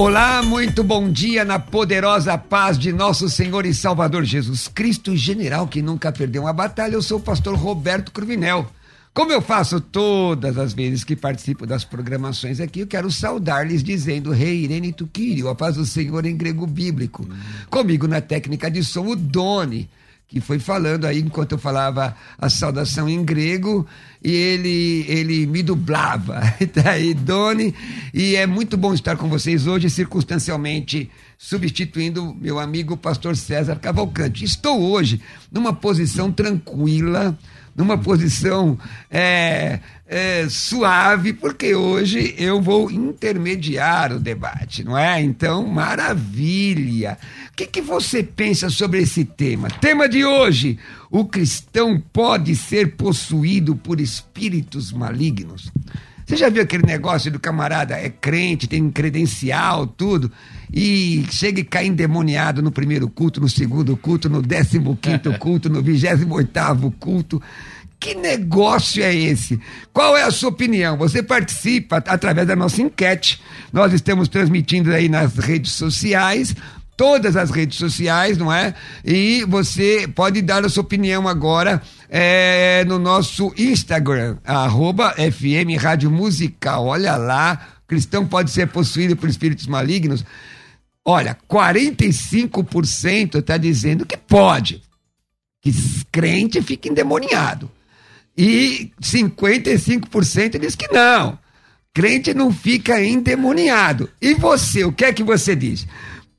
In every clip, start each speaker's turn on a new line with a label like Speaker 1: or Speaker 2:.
Speaker 1: Olá, muito bom dia na poderosa paz de nosso Senhor e Salvador Jesus Cristo, general que nunca perdeu uma batalha. Eu sou o pastor Roberto Cruvinel. Como eu faço todas as vezes que participo das programações aqui, eu quero saudar-lhes dizendo Rei Irene Tuquírio, a paz do Senhor em grego bíblico. Comigo na técnica de som, o Doni, que foi falando aí enquanto eu falava a saudação em grego e ele, ele me dublava. Tá aí, Doni, e é muito bom estar com vocês hoje, circunstancialmente substituindo meu amigo pastor César Cavalcante. Estou hoje numa posição tranquila, numa posição é, é, suave, porque hoje eu vou intermediar o debate, não é? Então, maravilha. O que, que você pensa sobre esse tema? Tema de hoje: o cristão pode ser possuído por espíritos malignos. Você já viu aquele negócio do camarada é crente, tem credencial, tudo, e chega e cai endemoniado no primeiro culto, no segundo culto, no décimo quinto culto, no vigésimo oitavo culto. Que negócio é esse? Qual é a sua opinião? Você participa através da nossa enquete. Nós estamos transmitindo aí nas redes sociais todas as redes sociais, não é? E você pode dar a sua opinião agora é, no nosso Instagram, arroba FM Rádio Musical. Olha lá, cristão pode ser possuído por espíritos malignos. Olha, 45% está dizendo que pode. Que crente fica endemoniado. E 55% diz que não. Crente não fica endemoniado. E você, o que é que você diz?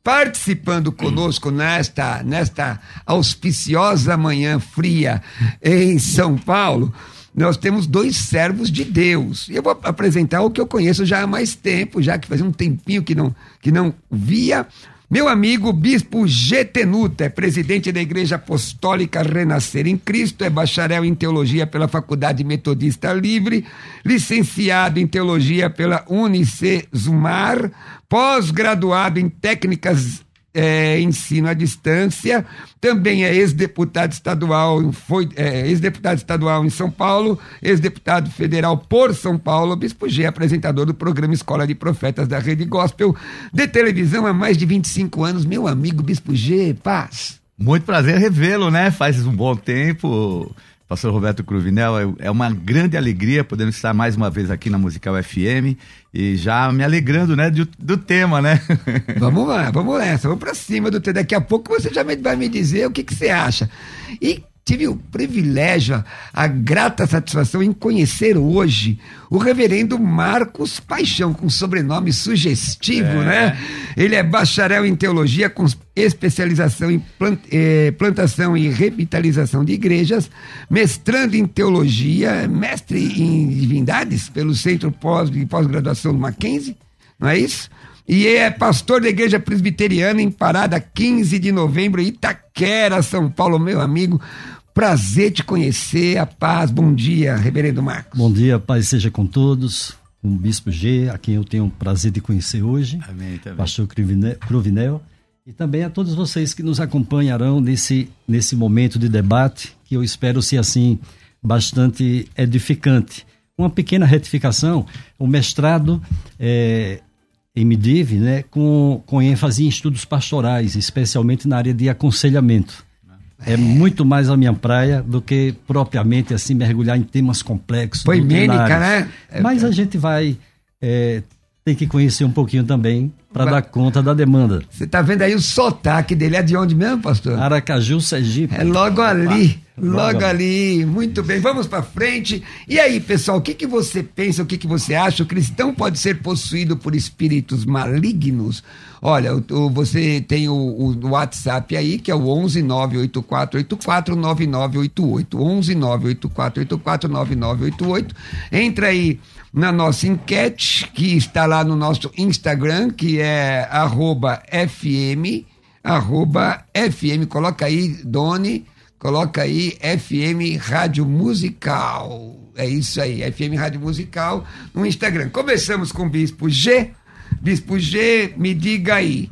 Speaker 1: participando conosco nesta, nesta auspiciosa manhã fria em São Paulo, nós temos dois servos de Deus. Eu vou apresentar o que eu conheço já há mais tempo, já que fazia um tempinho que não, que não via. Meu amigo Bispo Getenuta é presidente da Igreja Apostólica Renascer em Cristo, é bacharel em teologia pela Faculdade Metodista Livre, licenciado em teologia pela Unicesumar, pós-graduado em técnicas é, ensino à distância, também é ex-deputado estadual, foi é, ex-deputado estadual em São Paulo, ex-deputado federal por São Paulo, Bispo G, apresentador do programa Escola de Profetas da Rede Gospel, de televisão há mais de 25 anos, meu amigo Bispo G, paz.
Speaker 2: Muito prazer revê-lo, né? Faz um bom tempo. Pastor Roberto Cruvinel, é, uma grande alegria poder estar mais uma vez aqui na Musical FM e já me alegrando, né, do, do tema, né?
Speaker 1: vamos lá, vamos nessa, vamos para cima do tema. Daqui a pouco você já vai me dizer o que, que você acha. E tive o privilégio, a grata satisfação em conhecer hoje o reverendo Marcos Paixão, com sobrenome sugestivo, é. né? Ele é bacharel em teologia com especialização em eh, plantação e revitalização de igrejas, mestrando em teologia, mestre em divindades pelo Centro Pós, de Pós-Graduação do Mackenzie, não é isso? E é pastor da Igreja Presbiteriana em Parada, 15 de novembro, Itaquera, São Paulo, meu amigo. Prazer te conhecer, a paz. Bom dia, Reverendo Marcos.
Speaker 3: Bom dia, paz seja com todos. Com o Bispo G, a quem eu tenho o prazer de conhecer hoje.
Speaker 2: Amém, também.
Speaker 3: Pastor Cruvinel. E também a todos vocês que nos acompanharão nesse, nesse momento de debate, que eu espero ser assim bastante edificante. Uma pequena retificação: o mestrado é, em Medive, né, com, com ênfase em estudos pastorais, especialmente na área de aconselhamento. É muito mais a minha praia do que propriamente assim mergulhar em temas complexos.
Speaker 1: Poimênica, né?
Speaker 3: Mas a gente vai é, ter que conhecer um pouquinho também para dar conta da demanda.
Speaker 1: Você está vendo aí o sotaque dele? É de onde mesmo, pastor?
Speaker 3: Aracaju, Sergipe.
Speaker 1: É logo ali. Logo ali, muito bem, vamos para frente. E aí, pessoal, o que, que você pensa, o que, que você acha? O cristão pode ser possuído por espíritos malignos? Olha, você tem o, o, WhatsApp aí, que é o 11 984 9988. 11 984 9988. Entra aí na nossa enquete, que está lá no nosso Instagram, que é FM, arroba FM, coloca aí, Doni Coloca aí FM Rádio Musical. É isso aí, FM Rádio Musical no Instagram. Começamos com o Bispo G. Bispo G, me diga aí.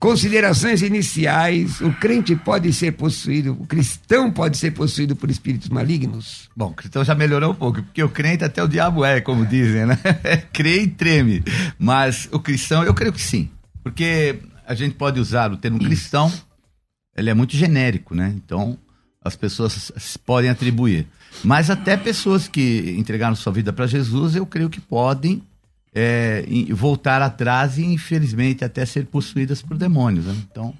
Speaker 1: Considerações iniciais: o crente pode ser possuído, o cristão pode ser possuído por espíritos malignos?
Speaker 2: Bom, o cristão já melhorou um pouco, porque o crente até o diabo é, como dizem, né? Crê e treme. Mas o cristão, eu creio que sim. Porque a gente pode usar o termo cristão, ele é muito genérico, né? Então, as pessoas podem atribuir. Mas até pessoas que entregaram sua vida para Jesus, eu creio que podem é, voltar atrás e, infelizmente, até ser possuídas por demônios. Né? Então,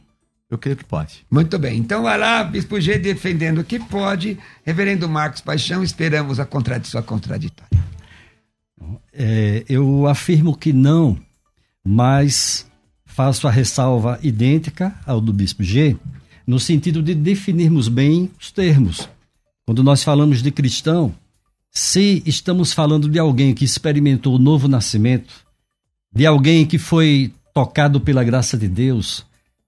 Speaker 2: eu creio que pode.
Speaker 1: Muito bem. Então, vai lá, Bispo G defendendo que pode. Reverendo Marcos Paixão, esperamos a contradição contraditória.
Speaker 3: É, eu afirmo que não, mas faço a ressalva idêntica ao do Bispo G, no sentido de definirmos bem os termos. Quando nós falamos de cristão, se estamos falando de alguém que experimentou o novo nascimento, de alguém que foi tocado pela graça de Deus,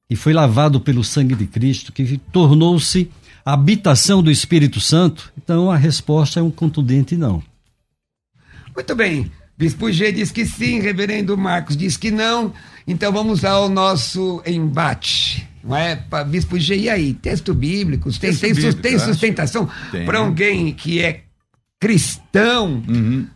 Speaker 3: que foi lavado pelo sangue de Cristo, que tornou-se habitação do Espírito Santo, então a resposta é um contundente não.
Speaker 1: Muito bem. Bispo G diz que sim, Reverendo Marcos diz que não. Então vamos ao nosso embate. Não é, Bispo G, e aí? Texto bíblico, tem, Texto tem, bíblico, tem sustentação para alguém que é cristão uhum.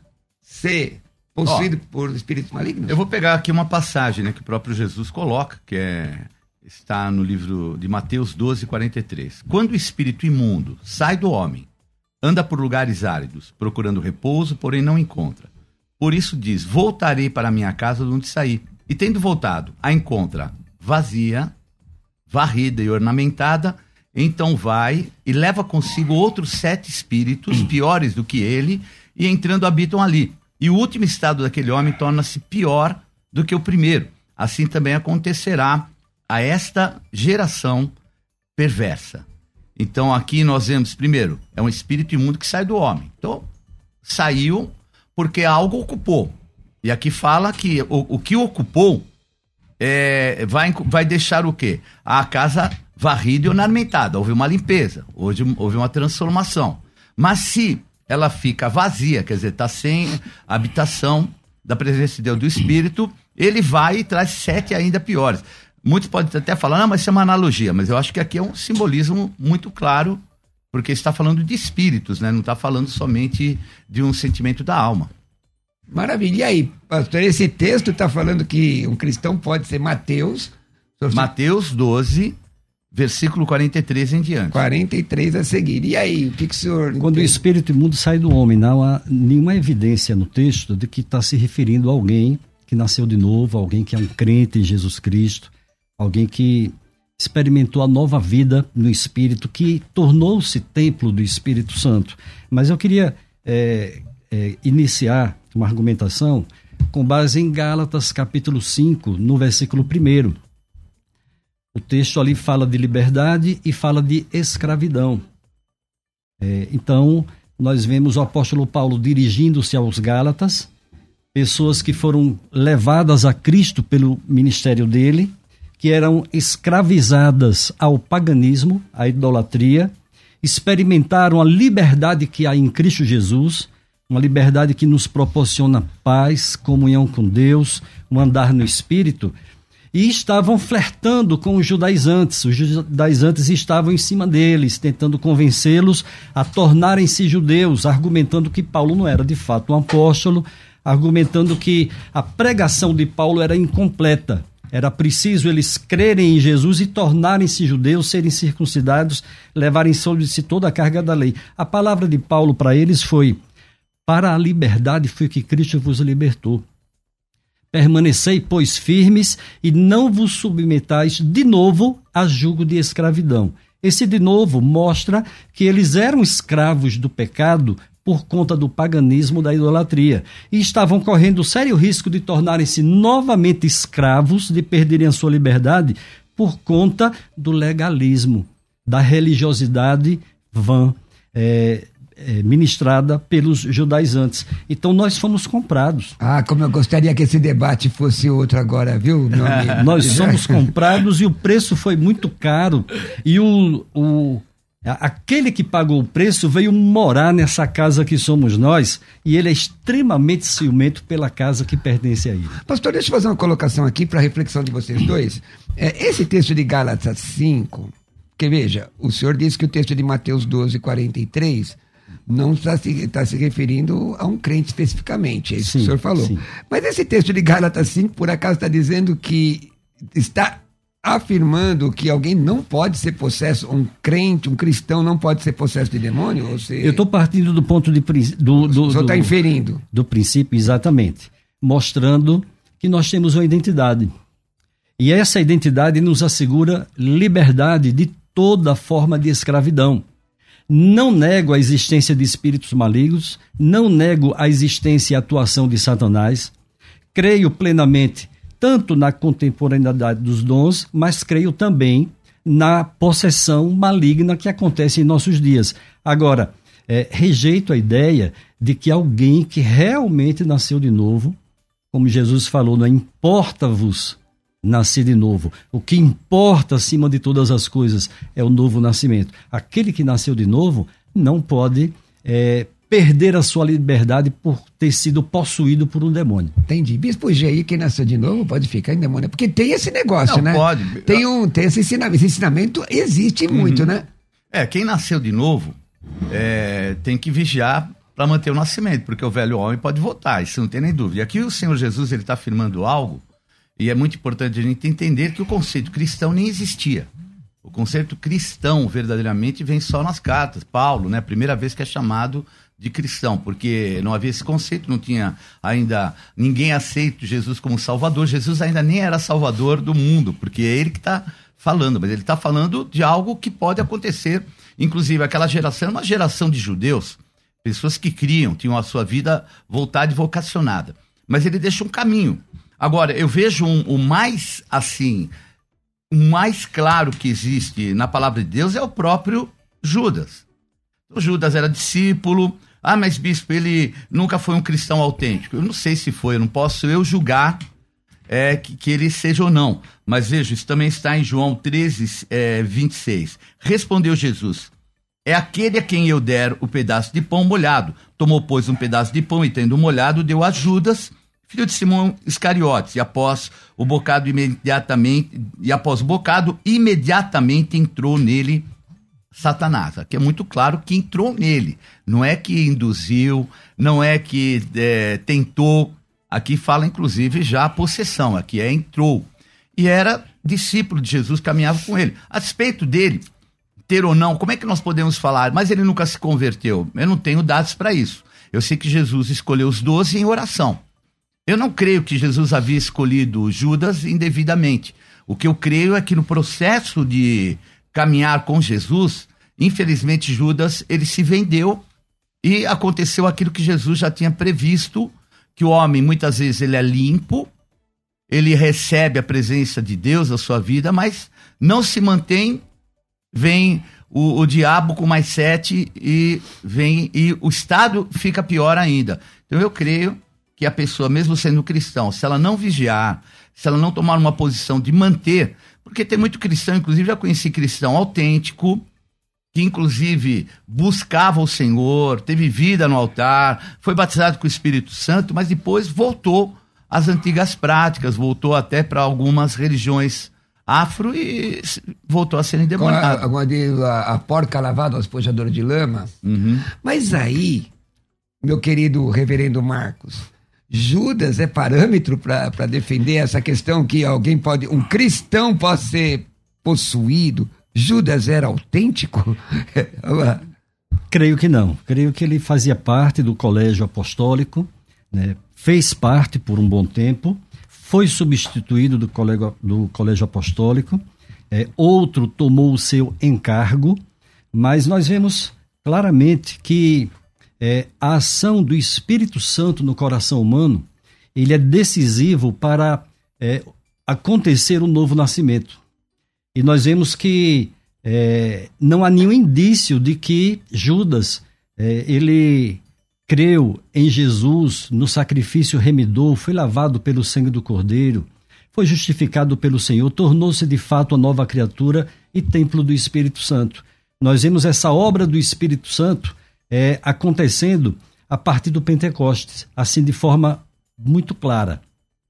Speaker 1: ser possuído Ó, por espíritos malignos?
Speaker 2: Eu vou pegar aqui uma passagem né, que o próprio Jesus coloca, que é, está no livro de Mateus 12, 43. Quando o espírito imundo sai do homem, anda por lugares áridos, procurando repouso, porém não encontra. Por isso diz: Voltarei para minha casa de onde saí. E tendo voltado, a encontra vazia, varrida e ornamentada, então vai e leva consigo outros sete espíritos piores do que ele, e entrando habitam ali. E o último estado daquele homem torna-se pior do que o primeiro. Assim também acontecerá a esta geração perversa. Então aqui nós vemos, primeiro, é um espírito imundo que sai do homem. Então, saiu porque algo ocupou. E aqui fala que o, o que ocupou é, vai, vai deixar o quê? A casa varrida e ornamentada. Houve uma limpeza, houve, houve uma transformação. Mas se ela fica vazia, quer dizer, está sem habitação da presença de Deus do Espírito, ele vai e traz sete ainda piores. Muitos podem até falar, não, mas isso é uma analogia, mas eu acho que aqui é um simbolismo muito claro, porque está falando de espíritos, né? não está falando somente de um sentimento da alma.
Speaker 1: Maravilha. E aí, pastor, esse texto está falando que um cristão pode ser Mateus.
Speaker 2: Mateus 12, versículo 43 em diante.
Speaker 1: 43 a seguir. E aí, o que, que o senhor.
Speaker 3: Quando o espírito imundo sai do homem, não há nenhuma evidência no texto de que está se referindo a alguém que nasceu de novo, alguém que é um crente em Jesus Cristo, alguém que experimentou a nova vida no Espírito, que tornou-se templo do Espírito Santo. Mas eu queria é, é, iniciar uma argumentação com base em Gálatas capítulo 5, no versículo 1. O texto ali fala de liberdade e fala de escravidão. É, então, nós vemos o apóstolo Paulo dirigindo-se aos Gálatas, pessoas que foram levadas a Cristo pelo ministério dele, que eram escravizadas ao paganismo, à idolatria, experimentaram a liberdade que há em Cristo Jesus uma liberdade que nos proporciona paz, comunhão com Deus, um andar no espírito, e estavam flertando com os judaizantes. Os judaizantes estavam em cima deles, tentando convencê-los a tornarem-se judeus, argumentando que Paulo não era de fato um apóstolo, argumentando que a pregação de Paulo era incompleta. Era preciso eles crerem em Jesus e tornarem-se judeus, serem circuncidados, levarem sobre si toda a carga da lei. A palavra de Paulo para eles foi: para a liberdade foi que Cristo vos libertou. Permanecei, pois, firmes e não vos submetais de novo a julgo de escravidão. Esse de novo mostra que eles eram escravos do pecado por conta do paganismo da idolatria e estavam correndo sério risco de tornarem-se novamente escravos, de perderem a sua liberdade por conta do legalismo, da religiosidade vã. É, é, ministrada pelos judaizantes. Então nós fomos comprados.
Speaker 1: Ah, como eu gostaria que esse debate fosse outro agora, viu, meu
Speaker 3: amigo? nós somos comprados e o preço foi muito caro. E o, o, aquele que pagou o preço veio morar nessa casa que somos nós e ele é extremamente ciumento pela casa que pertence a ele.
Speaker 1: Pastor, deixa eu fazer uma colocação aqui para reflexão de vocês dois. É, esse texto de Gálatas 5, que veja, o senhor disse que o texto de Mateus 12, 43 não está se, tá se referindo a um crente especificamente, é isso sim, que o senhor falou. Sim. Mas esse texto de Gálatas 5, por acaso, está dizendo que está afirmando que alguém não pode ser possesso, um crente, um cristão não pode ser possesso de demônio? Você...
Speaker 3: Eu estou partindo do ponto de do, do,
Speaker 1: o senhor está inferindo.
Speaker 3: Do princípio, exatamente. Mostrando que nós temos uma identidade. E essa identidade nos assegura liberdade de toda forma de escravidão. Não nego a existência de espíritos malignos, não nego a existência e atuação de Satanás. Creio plenamente tanto na contemporaneidade dos dons, mas creio também na possessão maligna que acontece em nossos dias. Agora, é, rejeito a ideia de que alguém que realmente nasceu de novo, como Jesus falou, não importa-vos nascer de novo. O que importa acima de todas as coisas é o novo nascimento. Aquele que nasceu de novo não pode é, perder a sua liberdade por ter sido possuído por um demônio.
Speaker 1: Entendi. Bispo Jair, quem nasceu de novo, pode ficar em demônio. Porque tem esse negócio,
Speaker 2: Não,
Speaker 1: né?
Speaker 2: pode.
Speaker 1: Tem, um, tem esse ensinamento. Esse ensinamento existe uhum. muito, né?
Speaker 2: É, quem nasceu de novo é, tem que vigiar para manter o nascimento, porque o velho homem pode voltar, isso não tem nem dúvida. E aqui o Senhor Jesus ele está afirmando algo, e é muito importante a gente entender que o conceito cristão nem existia. O conceito cristão verdadeiramente vem só nas cartas. Paulo, né? Primeira vez que é chamado de cristão, porque não havia esse conceito, não tinha ainda ninguém aceito Jesus como Salvador. Jesus ainda nem era Salvador do mundo, porque é ele que está falando, mas ele está falando de algo que pode acontecer. Inclusive, aquela geração era uma geração de judeus, pessoas que criam, tinham a sua vida voltada e vocacionada. Mas ele deixa um caminho. Agora, eu vejo um, o mais assim, o mais claro que existe na palavra de Deus é o próprio Judas. O Judas era discípulo, ah, mas bispo, ele nunca foi um cristão autêntico. Eu não sei se foi, eu não posso eu julgar é, que, que, ele seja ou não. Mas veja, isso também está em João 13, é, 26. Respondeu Jesus: É aquele a quem eu der o pedaço de pão molhado. Tomou, pois, um pedaço de pão e, tendo molhado, deu a Judas, filho de Simão Iscariotes. E após o bocado, imediatamente, e após o bocado, imediatamente entrou nele Satanás. Aqui é muito claro que entrou nele. Não é que induziu, não é que é, tentou. Aqui fala, inclusive, já a possessão. Aqui é entrou. E era discípulo de Jesus, caminhava com ele. A despeito dele, ter ou não, como é que nós podemos falar? Mas ele nunca se converteu. Eu não tenho dados para isso. Eu sei que Jesus escolheu os doze em oração. Eu não creio que Jesus havia escolhido Judas indevidamente. O que eu creio é que no processo de caminhar com Jesus, infelizmente Judas, ele se vendeu e aconteceu aquilo que Jesus já tinha previsto, que o homem muitas vezes ele é limpo, ele recebe a presença de Deus na sua vida, mas não se mantém, vem o, o diabo com mais sete e vem e o estado fica pior ainda. Então eu creio que a pessoa, mesmo sendo cristão, se ela não vigiar, se ela não tomar uma posição de manter porque tem muito cristão, inclusive já conheci cristão autêntico, que inclusive buscava o Senhor, teve vida no altar, foi batizado com o Espírito Santo, mas depois voltou às antigas práticas, voltou até para algumas religiões afro e voltou a ser endemoniado.
Speaker 1: Agora a, a, porca lavada, a espojadora de lama. Uhum. Mas aí, meu querido reverendo Marcos, Judas é parâmetro para defender essa questão que alguém pode, um cristão pode ser possuído. Judas era autêntico?
Speaker 3: Creio que não. Creio que ele fazia parte do colégio apostólico, né? fez parte por um bom tempo, foi substituído do colégio, do colégio apostólico, é, outro tomou o seu encargo, mas nós vemos claramente que é, a ação do Espírito Santo no coração humano, ele é decisivo para é, acontecer um novo nascimento. E nós vemos que é, não há nenhum indício de que Judas é, ele creu em Jesus no sacrifício remidor, foi lavado pelo sangue do Cordeiro, foi justificado pelo Senhor, tornou-se de fato a nova criatura e templo do Espírito Santo. Nós vemos essa obra do Espírito Santo é, acontecendo a partir do Pentecostes, assim de forma muito clara,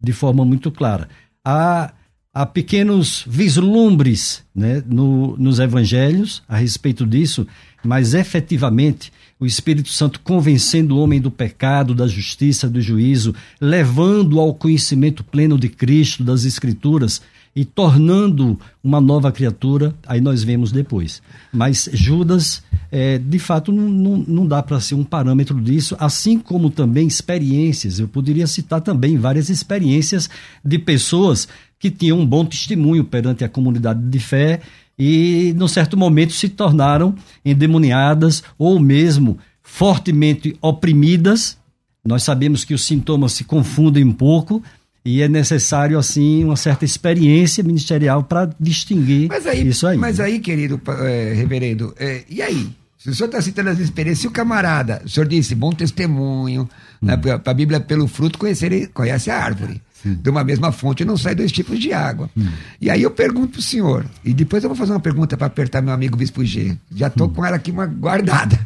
Speaker 3: de forma muito clara. A, há pequenos vislumbres né, no, nos evangelhos a respeito disso, mas efetivamente o Espírito Santo convencendo o homem do pecado, da justiça, do juízo, levando ao conhecimento pleno de Cristo, das Escrituras e tornando uma nova criatura, aí nós vemos depois. Mas Judas, é, de fato, não, não, não dá para ser um parâmetro disso, assim como também experiências. Eu poderia citar também várias experiências de pessoas que tinham um bom testemunho perante a comunidade de fé e, num certo momento, se tornaram endemoniadas ou mesmo fortemente oprimidas. Nós sabemos que os sintomas se confundem um pouco e é necessário, assim, uma certa experiência ministerial para distinguir
Speaker 1: mas aí,
Speaker 3: isso aí.
Speaker 1: Mas aí, querido é, reverendo, é, e aí? Se o senhor está citando as experiências, se o camarada, o senhor disse, bom testemunho, né, hum. né, a Bíblia, pelo fruto, conhecer, conhece a árvore. Sim. De uma mesma fonte não sai dois tipos de água. Hum. E aí eu pergunto para o senhor, e depois eu vou fazer uma pergunta para apertar meu amigo Bispo G. Já estou hum. com ela aqui uma guardada.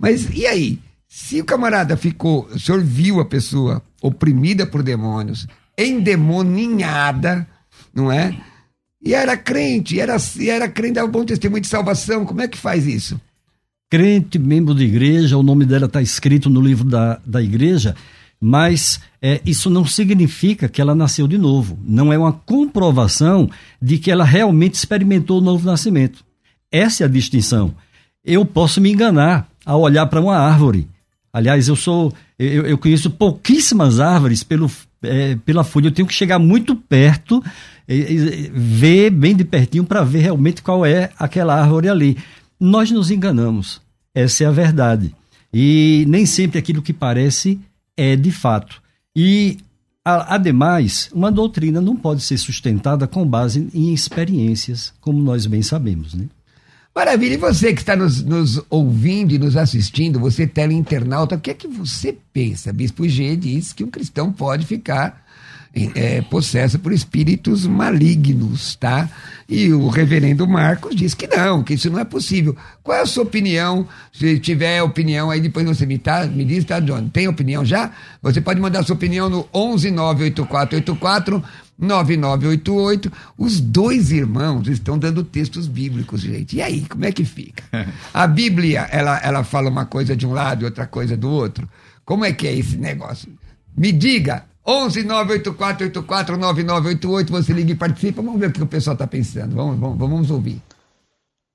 Speaker 1: Mas e aí? Se o camarada ficou, o senhor viu a pessoa oprimida por demônios, endemoninhada, não é? E era crente, era, e era crente, dava bom testemunho de salvação. Como é que faz isso?
Speaker 3: Crente, membro de igreja, o nome dela está escrito no livro da, da igreja, mas é, isso não significa que ela nasceu de novo. Não é uma comprovação de que ela realmente experimentou o novo nascimento. Essa é a distinção. Eu posso me enganar ao olhar para uma árvore. Aliás, eu sou, eu, eu conheço pouquíssimas árvores pelo é, pela folha. Eu tenho que chegar muito perto, ver bem de pertinho para ver realmente qual é aquela árvore ali. Nós nos enganamos. Essa é a verdade. E nem sempre aquilo que parece é de fato. E, ademais, uma doutrina não pode ser sustentada com base em experiências, como nós bem sabemos. Né?
Speaker 1: Maravilha. E você que está nos, nos, ouvindo e nos assistindo, você teleinternauta, o que é que você pensa? Bispo G diz que um cristão pode ficar é, possesso por espíritos malignos, tá? E o reverendo Marcos diz que não, que isso não é possível. Qual é a sua opinião? Se tiver opinião aí, depois você me, tá, me diz, tá, John? Tem opinião já? Você pode mandar sua opinião no 1198484 9988. Os dois irmãos estão dando textos bíblicos, gente. E aí, como é que fica? A Bíblia, ela, ela fala uma coisa de um lado e outra coisa do outro. Como é que é esse negócio? Me diga. 11 984 9988, você liga e participa. Vamos ver o que o pessoal está pensando. Vamos, vamos, vamos ouvir.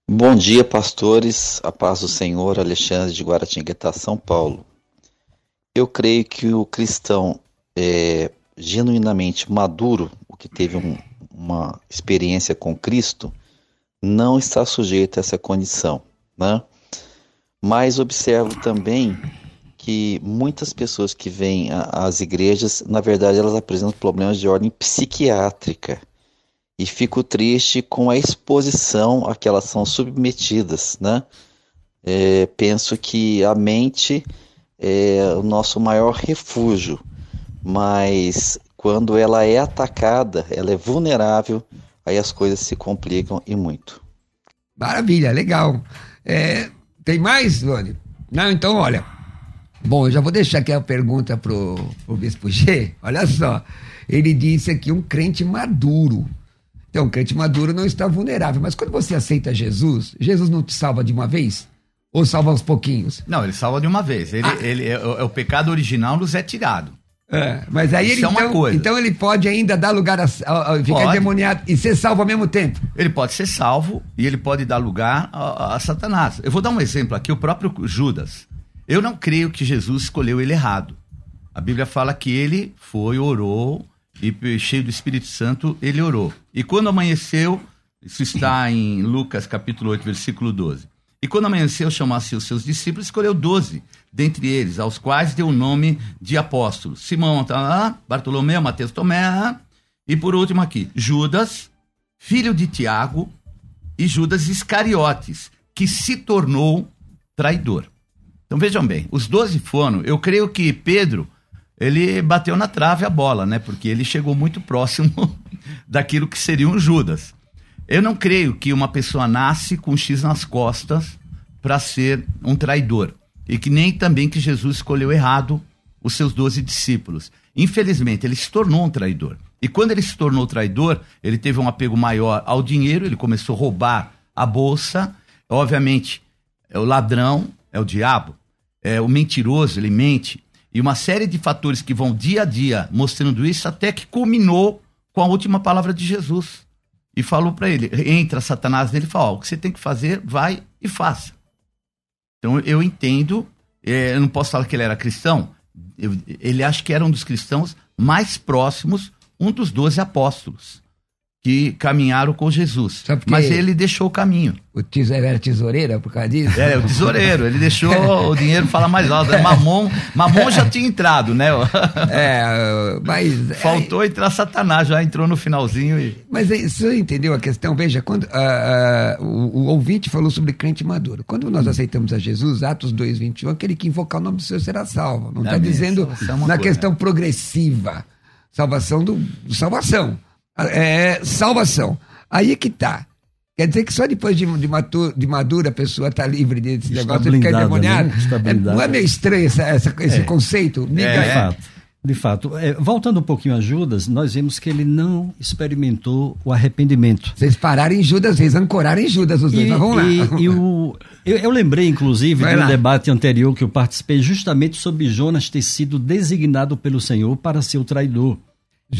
Speaker 4: Bom dia, pastores. A paz do Senhor, Alexandre de Guaratinguetá, São Paulo. Eu creio que o cristão é, genuinamente maduro, o que teve um, uma experiência com Cristo, não está sujeito a essa condição, né? Mas observo também que muitas pessoas que vêm às igrejas, na verdade, elas apresentam problemas de ordem psiquiátrica. E fico triste com a exposição a que elas são submetidas, né? É, penso que a mente é o nosso maior refúgio mas quando ela é atacada, ela é vulnerável, aí as coisas se complicam e muito.
Speaker 1: Maravilha, legal. É, tem mais, Lone? Não, então olha. Bom, eu já vou deixar aqui a pergunta pro, pro Bispo G. Olha só. Ele disse aqui um crente maduro. Então, um crente maduro não está vulnerável. Mas quando você aceita Jesus, Jesus não te salva de uma vez? Ou salva aos pouquinhos?
Speaker 2: Não, ele salva de uma vez. Ele, ah. ele é, é, o pecado original nos é tirado.
Speaker 1: É, mas aí Isso ele, é então, então, ele pode ainda dar lugar a, a, a ficar pode. endemoniado e ser salvo ao mesmo tempo.
Speaker 2: Ele pode ser salvo e ele pode dar lugar a, a, Satanás. Eu vou dar um exemplo aqui, o próprio Judas. Eu não creio que Jesus escolheu ele errado. A Bíblia fala que ele foi, orou, e cheio do Espírito Santo, ele orou. E quando amanheceu, isso está em Lucas capítulo 8, versículo 12. E quando amanheceu, chamasse os seus discípulos, escolheu doze dentre eles, aos quais deu o nome de apóstolos. Simão, tá Bartolomeu, Mateus, Tomé, e por último aqui, Judas, filho de Tiago, e Judas Iscariotes, que se tornou traidor. Então vejam bem, os doze foram, eu creio que Pedro, ele bateu na trave a bola, né? Porque ele chegou muito próximo daquilo que seria um Judas. Eu não creio que uma pessoa nasce com um X nas costas para ser um traidor e que nem também que Jesus escolheu errado os seus doze discípulos. Infelizmente, ele se tornou um traidor. E quando ele se tornou traidor, ele teve um apego maior ao dinheiro, ele começou a roubar a bolsa. Obviamente, é o ladrão, é o diabo, é o mentiroso, ele mente. E uma série de fatores que vão dia a dia mostrando isso, até que culminou com a última palavra de Jesus. E falou para ele: entra Satanás nele e fala: o que você tem que fazer, vai e faça. Então eu entendo, é, eu não posso falar que ele era cristão, ele acha que era um dos cristãos mais próximos, um dos doze apóstolos que caminharam com Jesus. Mas ele deixou o caminho.
Speaker 1: O tesouro era tesoureira por causa disso?
Speaker 2: É, o tesoureiro. Ele deixou o dinheiro falar mais alto. Mamon, Mamon já tinha entrado, né?
Speaker 1: É, mas...
Speaker 2: É, Faltou entrar Satanás, já entrou no finalzinho. E...
Speaker 1: Mas você entendeu a questão? Veja, quando uh, uh, o, o, ouvinte falou sobre crente maduro. Quando nós aceitamos a Jesus, Atos 2, 21, aquele que invocar o nome do Senhor será salvo. Não está dizendo é na coisa. questão progressiva. Salvação do, do salvação é, salvação. Aí é que tá. Quer dizer que só depois de, de, matur, de madura a pessoa está livre desse Está negócio de ficar endemoniado? Né? É, não é meio estranho essa, essa, esse é. conceito?
Speaker 3: É. De fato. De fato, é, voltando um pouquinho a Judas, nós vemos que ele não experimentou o arrependimento.
Speaker 1: Vocês pararam em Judas, vocês ancoraram em Judas, os dois, e, vamos lá.
Speaker 3: E, e o, eu, eu, lembrei, inclusive, Vai de um lá. debate anterior que eu participei justamente sobre Jonas ter sido designado pelo Senhor para ser o traidor.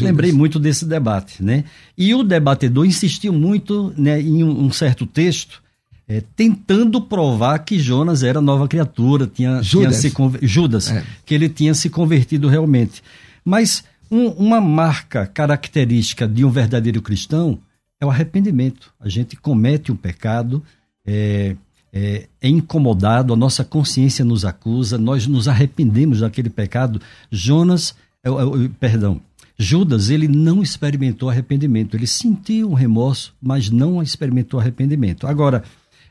Speaker 3: Lembrei muito desse debate, né? E o debatedor insistiu muito né, em um, certo texto, é, tentando provar que Jonas era nova criatura, tinha, Judas, tinha se Judas é. que ele tinha se convertido realmente. Mas um, uma marca característica de um verdadeiro cristão é o arrependimento. A gente comete um pecado, é, é, é, incomodado, a nossa consciência nos acusa, nós nos arrependemos daquele pecado. Jonas, é, é, perdão, Judas, ele não experimentou arrependimento. Ele sentiu um remorso, mas não experimentou arrependimento. Agora,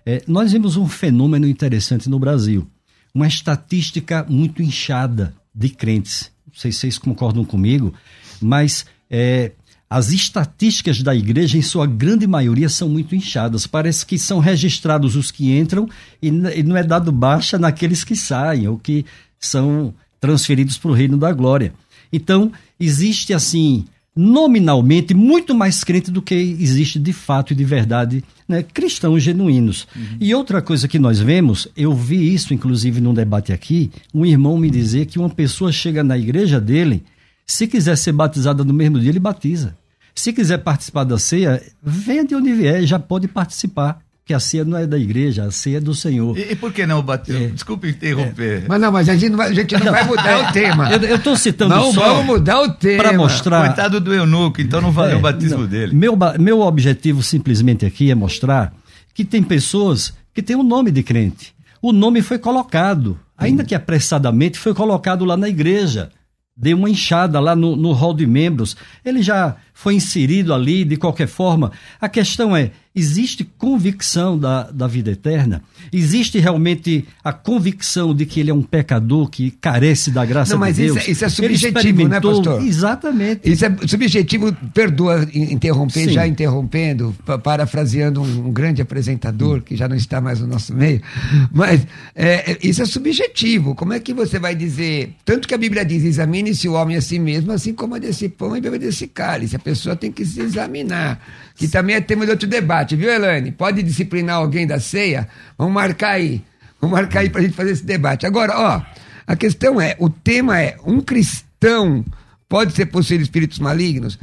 Speaker 3: é, nós vemos um fenômeno interessante no Brasil. Uma estatística muito inchada de crentes. Não sei se vocês concordam comigo, mas é, as estatísticas da igreja, em sua grande maioria, são muito inchadas. Parece que são registrados os que entram e, e não é dado baixa naqueles que saem, ou que são transferidos para o reino da glória. Então, existe assim, nominalmente, muito mais crente do que existe de fato e de verdade né, cristãos genuínos. Uhum. E outra coisa que nós vemos, eu vi isso inclusive num debate aqui, um irmão me dizer que uma pessoa chega na igreja dele, se quiser ser batizada no mesmo dia, ele batiza. Se quiser participar da ceia, venha de onde vier, já pode participar que a ceia não é da igreja, a ceia é do Senhor.
Speaker 2: E, e por que não o batismo? É. Desculpe interromper.
Speaker 1: É. Mas não, mas a gente não vai, a gente não vai mudar o tema.
Speaker 3: Eu estou citando
Speaker 1: não só vamos mudar o tema.
Speaker 3: Para mostrar...
Speaker 2: Coitado do eunuco, então não valeu é, o batismo não. dele.
Speaker 3: Meu, meu objetivo simplesmente aqui é mostrar que tem pessoas que têm o um nome de crente. O nome foi colocado, ainda que apressadamente, foi colocado lá na igreja deu uma enxada lá no, no hall de membros. Ele já foi inserido ali de qualquer forma. A questão é: existe convicção da, da vida eterna? Existe realmente a convicção de que ele é um pecador que carece da graça Não, de Deus?
Speaker 1: Isso é, isso é subjetivo, né, pastor?
Speaker 3: Exatamente.
Speaker 1: Isso é subjetivo, perdoa interromper, Sim. já interrompendo, parafraseando um, um grande apresentador hum. que já não está mais no nosso meio. Mas é, é, isso é subjetivo. Como é que você vai dizer? Tanto que a Bíblia diz: examine-se o homem a si mesmo, assim como a desse pão e beba desse cálice. Pessoa tem que se examinar que também é tema de outro debate, viu, Elane? Pode disciplinar alguém da ceia? Vamos marcar aí. Vamos marcar aí para a gente fazer esse debate. Agora, ó, a questão é: o tema é: um cristão pode ser possuído espíritos malignos?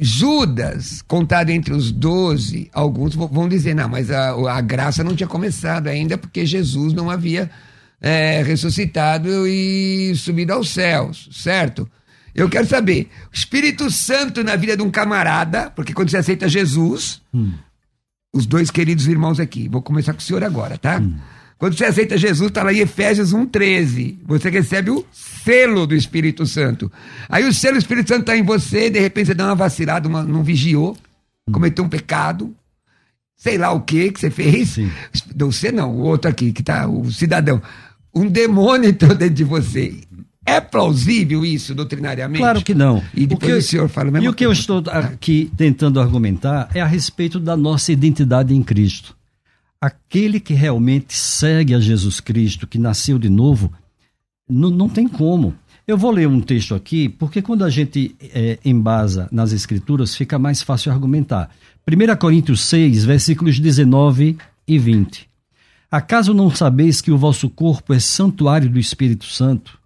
Speaker 1: Judas, contado entre os doze, alguns vão dizer, não, mas a, a graça não tinha começado ainda porque Jesus não havia é, ressuscitado e subido aos céus, certo? Eu quero saber, o Espírito Santo na vida de um camarada, porque quando você aceita Jesus, hum. os dois queridos irmãos aqui, vou começar com o senhor agora, tá? Hum. Quando você aceita Jesus, está lá em Efésios 1,13. Você recebe o selo do Espírito Santo. Aí o selo do Espírito Santo está em você, de repente você dá uma vacilada, uma, não vigiou, hum. cometeu um pecado, sei lá o que que você fez. Sim. Você não, o outro aqui, que tá, o cidadão. Um demônio entrou dentro de você é plausível isso doutrinariamente?
Speaker 3: Claro que não.
Speaker 1: E depois o, que, o senhor fala mesmo.
Speaker 3: E o que eu estou aqui tentando argumentar é a respeito da nossa identidade em Cristo. Aquele que realmente segue a Jesus Cristo, que nasceu de novo, não, não tem como. Eu vou ler um texto aqui, porque quando a gente é, embasa nas escrituras, fica mais fácil argumentar. 1 Coríntios 6, versículos 19 e 20. Acaso não sabeis que o vosso corpo é santuário do Espírito Santo,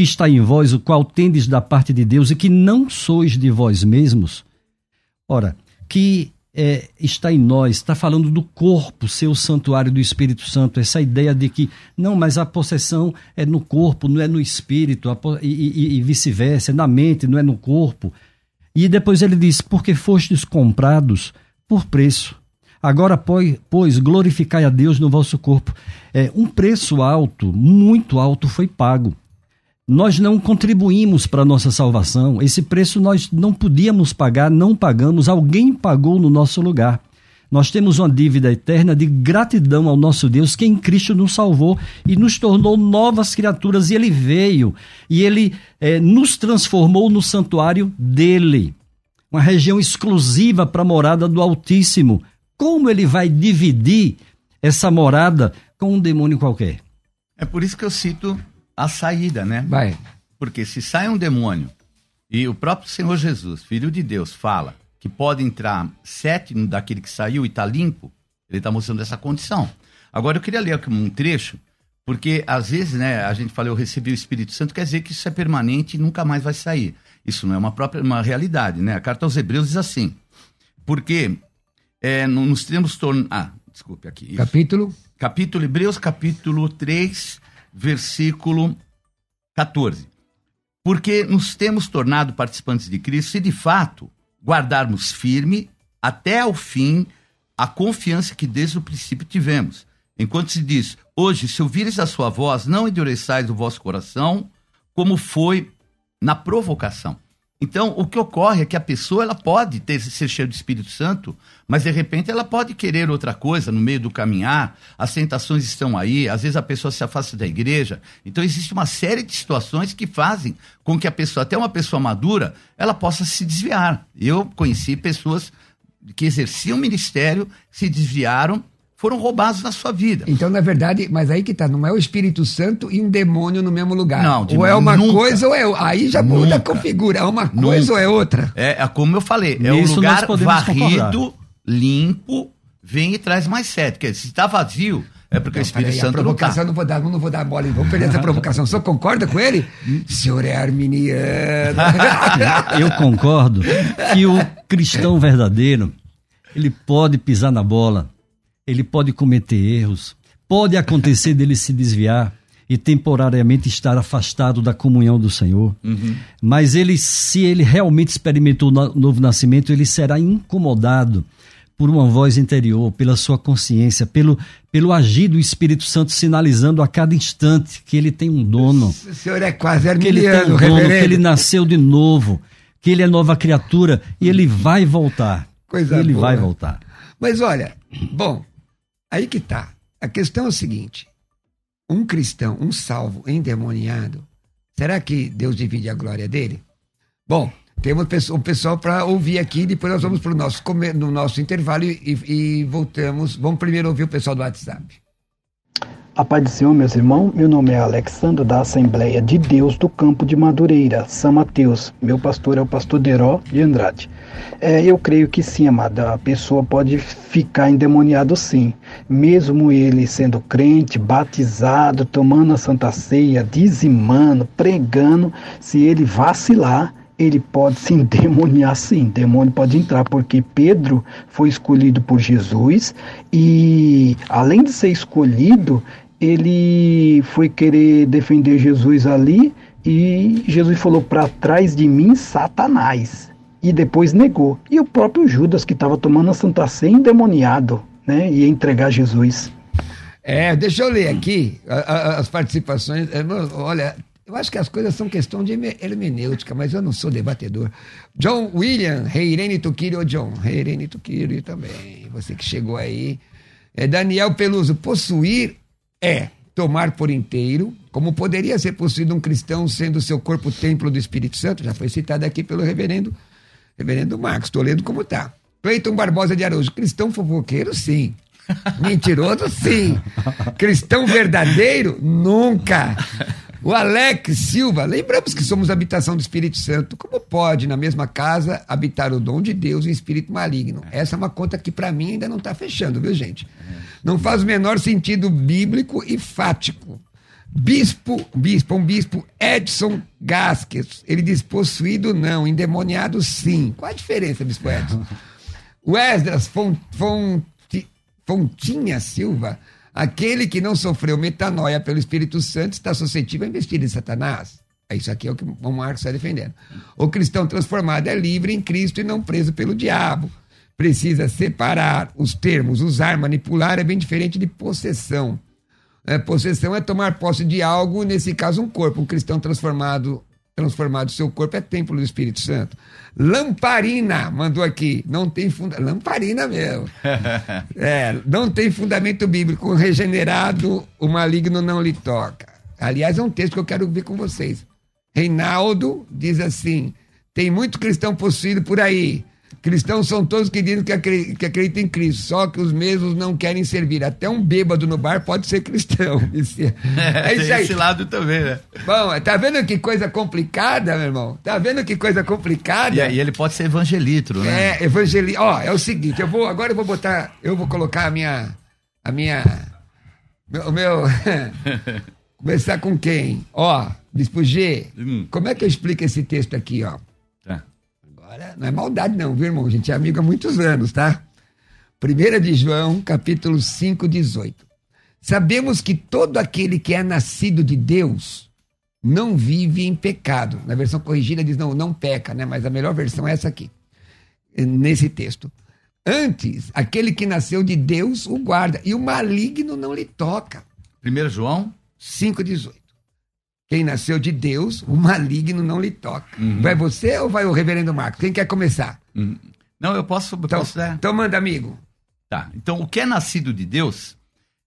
Speaker 3: que está em vós, o qual tendes da parte de Deus, e que não sois de vós mesmos? Ora, que é, está em nós, está falando do corpo ser o santuário do Espírito Santo, essa ideia de que, não, mas a possessão é no corpo, não é no espírito, e, e, e vice-versa, é na mente, não é no corpo. E depois ele diz: Porque fostes comprados por preço. Agora, pois, glorificai a Deus no vosso corpo. É, um preço alto, muito alto, foi pago. Nós não contribuímos para a nossa salvação. Esse preço nós não podíamos pagar, não pagamos, alguém pagou no nosso lugar. Nós temos uma dívida eterna de gratidão ao nosso Deus, que em Cristo nos salvou e nos tornou novas criaturas. E Ele veio e Ele é, nos transformou no santuário dele, uma região exclusiva para a morada do Altíssimo. Como Ele vai dividir essa morada com um demônio qualquer?
Speaker 2: É por isso que eu cito a saída, né?
Speaker 1: Vai.
Speaker 2: Porque se sai um demônio e o próprio Senhor Jesus, Filho de Deus, fala que pode entrar sete daquele que saiu e está limpo, ele está mostrando essa condição. Agora eu queria ler aqui um trecho, porque às vezes, né, a gente fala, eu recebi o Espírito Santo, quer dizer que isso é permanente e nunca mais vai sair. Isso não é uma própria uma realidade, né? A carta aos Hebreus diz assim, porque é, nos temos tornado. Ah, desculpe aqui. Isso.
Speaker 1: Capítulo?
Speaker 2: Capítulo Hebreus, capítulo 3, versículo 14. Porque nos temos tornado participantes de Cristo se de fato guardarmos firme até ao fim a confiança que desde o princípio tivemos. Enquanto se diz, hoje, se ouvires a sua voz, não endureçais o vosso coração, como foi na provocação. Então, o que ocorre é que a pessoa ela pode ter, ser cheia do Espírito Santo, mas de repente ela pode querer outra coisa no meio do caminhar, as tentações estão aí, às vezes a pessoa se afasta da igreja. Então, existe uma série de situações que fazem com que a pessoa, até uma pessoa madura, ela possa se desviar. Eu conheci pessoas que exerciam ministério, se desviaram foram roubados na sua vida.
Speaker 1: Então, na verdade, mas aí que tá, não é o Espírito Santo e um demônio no mesmo lugar.
Speaker 2: Não,
Speaker 1: ou é uma
Speaker 2: nunca,
Speaker 1: coisa ou é aí já muda a configura, é uma coisa nunca. ou é outra.
Speaker 2: É, é como eu falei, é um lugar varrido, limpo, vem e traz mais sete. Quer dizer, se está vazio, é porque não, o Espírito Santo
Speaker 1: a provocação não, tá. não vou dar, não vou dar bola, vou perder essa provocação. O senhor concorda com ele? O senhor é arminiano.
Speaker 3: Eu concordo que o cristão verdadeiro, ele pode pisar na bola, ele pode cometer erros, pode acontecer dele se desviar e temporariamente estar afastado da comunhão do Senhor. Uhum. Mas ele, se ele realmente experimentou o novo nascimento, ele será incomodado por uma voz interior, pela sua consciência, pelo, pelo agir do Espírito Santo sinalizando a cada instante que ele tem um dono.
Speaker 1: O senhor é quase
Speaker 3: que ele tem um dono, que ele nasceu de novo, que ele é nova criatura e ele vai voltar.
Speaker 1: Coisa
Speaker 3: ele
Speaker 1: boa.
Speaker 3: vai voltar.
Speaker 1: Mas olha, bom, Aí que tá. A questão é o seguinte: um cristão, um salvo endemoniado, será que Deus divide a glória dele? Bom, temos o pessoal para ouvir aqui, depois nós vamos para o nosso, no nosso intervalo e, e, voltamos. Vamos primeiro ouvir o pessoal do WhatsApp.
Speaker 5: A paz do Senhor, meus irmãos, meu nome é Alexandre da Assembleia de Deus do Campo de Madureira, São Mateus. Meu pastor é o pastor Deró de Andrade. É, eu creio que sim, amada, a pessoa pode ficar endemoniado sim, mesmo ele sendo crente, batizado, tomando a Santa Ceia, dizimando, pregando, se ele vacilar, ele pode se endemoniar sim, demônio pode entrar, porque Pedro foi escolhido por Jesus e, além de ser escolhido, ele foi querer defender Jesus ali e Jesus falou: para trás de mim, Satanás. E depois negou. E o próprio Judas, que estava tomando a Santa Ceia, endemoniado, né? Ia entregar Jesus.
Speaker 1: É, deixa eu ler aqui as participações. Olha, eu acho que as coisas são questão de hermenêutica, mas eu não sou debatedor. John William, Reirene Tukiri, John, Reirene Tukiri também, você que chegou aí. É Daniel Peluso, possuir é tomar por inteiro, como poderia ser possuído um cristão sendo seu corpo templo do Espírito Santo, já foi citado aqui pelo reverendo, reverendo Marcos, estou lendo como está. Cleiton Barbosa de Araújo, cristão fofoqueiro, sim. Mentiroso, sim. Cristão verdadeiro, nunca. O Alex Silva, lembramos que somos habitação do Espírito Santo. Como pode, na mesma casa, habitar o dom de Deus e o espírito maligno? Essa é uma conta que, para mim, ainda não está fechando, viu, gente? Não faz o menor sentido bíblico e fático. Bispo, bispo, um bispo Edson Gasques, ele diz possuído não, endemoniado sim. Qual a diferença, bispo Edson? Fonti, Fontinha Silva, aquele que não sofreu metanoia pelo Espírito Santo está suscetível a investir em Satanás. Isso aqui é o que o Marcos está defendendo. O cristão transformado é livre em Cristo e não preso pelo diabo. Precisa separar os termos, usar, manipular é bem diferente de possessão. É, possessão é tomar posse de algo, nesse caso um corpo. Um cristão transformado, transformado seu corpo é templo do Espírito Santo. Lamparina mandou aqui, não tem fundamento. Lamparina mesmo. é, não tem fundamento bíblico. Regenerado, o maligno não lhe toca. Aliás, é um texto que eu quero ver com vocês. Reinaldo diz assim: tem muito cristão possuído por aí. Cristãos são todos que dizem que, acreditam, em Cristo, só que os mesmos não querem servir. Até um bêbado no bar pode ser cristão.
Speaker 2: É, é isso aí. esse lado também, né?
Speaker 1: Bom, tá vendo que coisa complicada, meu irmão? Tá vendo que coisa complicada?
Speaker 2: E, e ele pode ser evangelitro, né?
Speaker 1: É, evangelitro. Ó, é o seguinte, eu vou, agora eu vou botar, eu vou colocar a minha, a minha, o meu, começar com quem? Ó, Bispo G, hum. como é que eu explico esse texto aqui, ó? Agora, não é maldade não, viu, irmão? A gente é amigo há muitos anos, tá? 1 de João, capítulo 5, 18. Sabemos que todo aquele que é nascido de Deus não vive em pecado. Na versão corrigida diz não, não peca, né? Mas a melhor versão é essa aqui, nesse texto. Antes, aquele que nasceu de Deus o guarda, e o maligno não lhe toca.
Speaker 2: 1 João
Speaker 1: 5,18. Quem nasceu de Deus, o maligno não lhe toca. Uhum. Vai você ou vai o reverendo Marcos? Quem quer começar?
Speaker 2: Uhum. Não, eu posso.
Speaker 1: então,
Speaker 2: posso
Speaker 1: é. então manda, amigo.
Speaker 2: Tá. Então, o que é nascido de Deus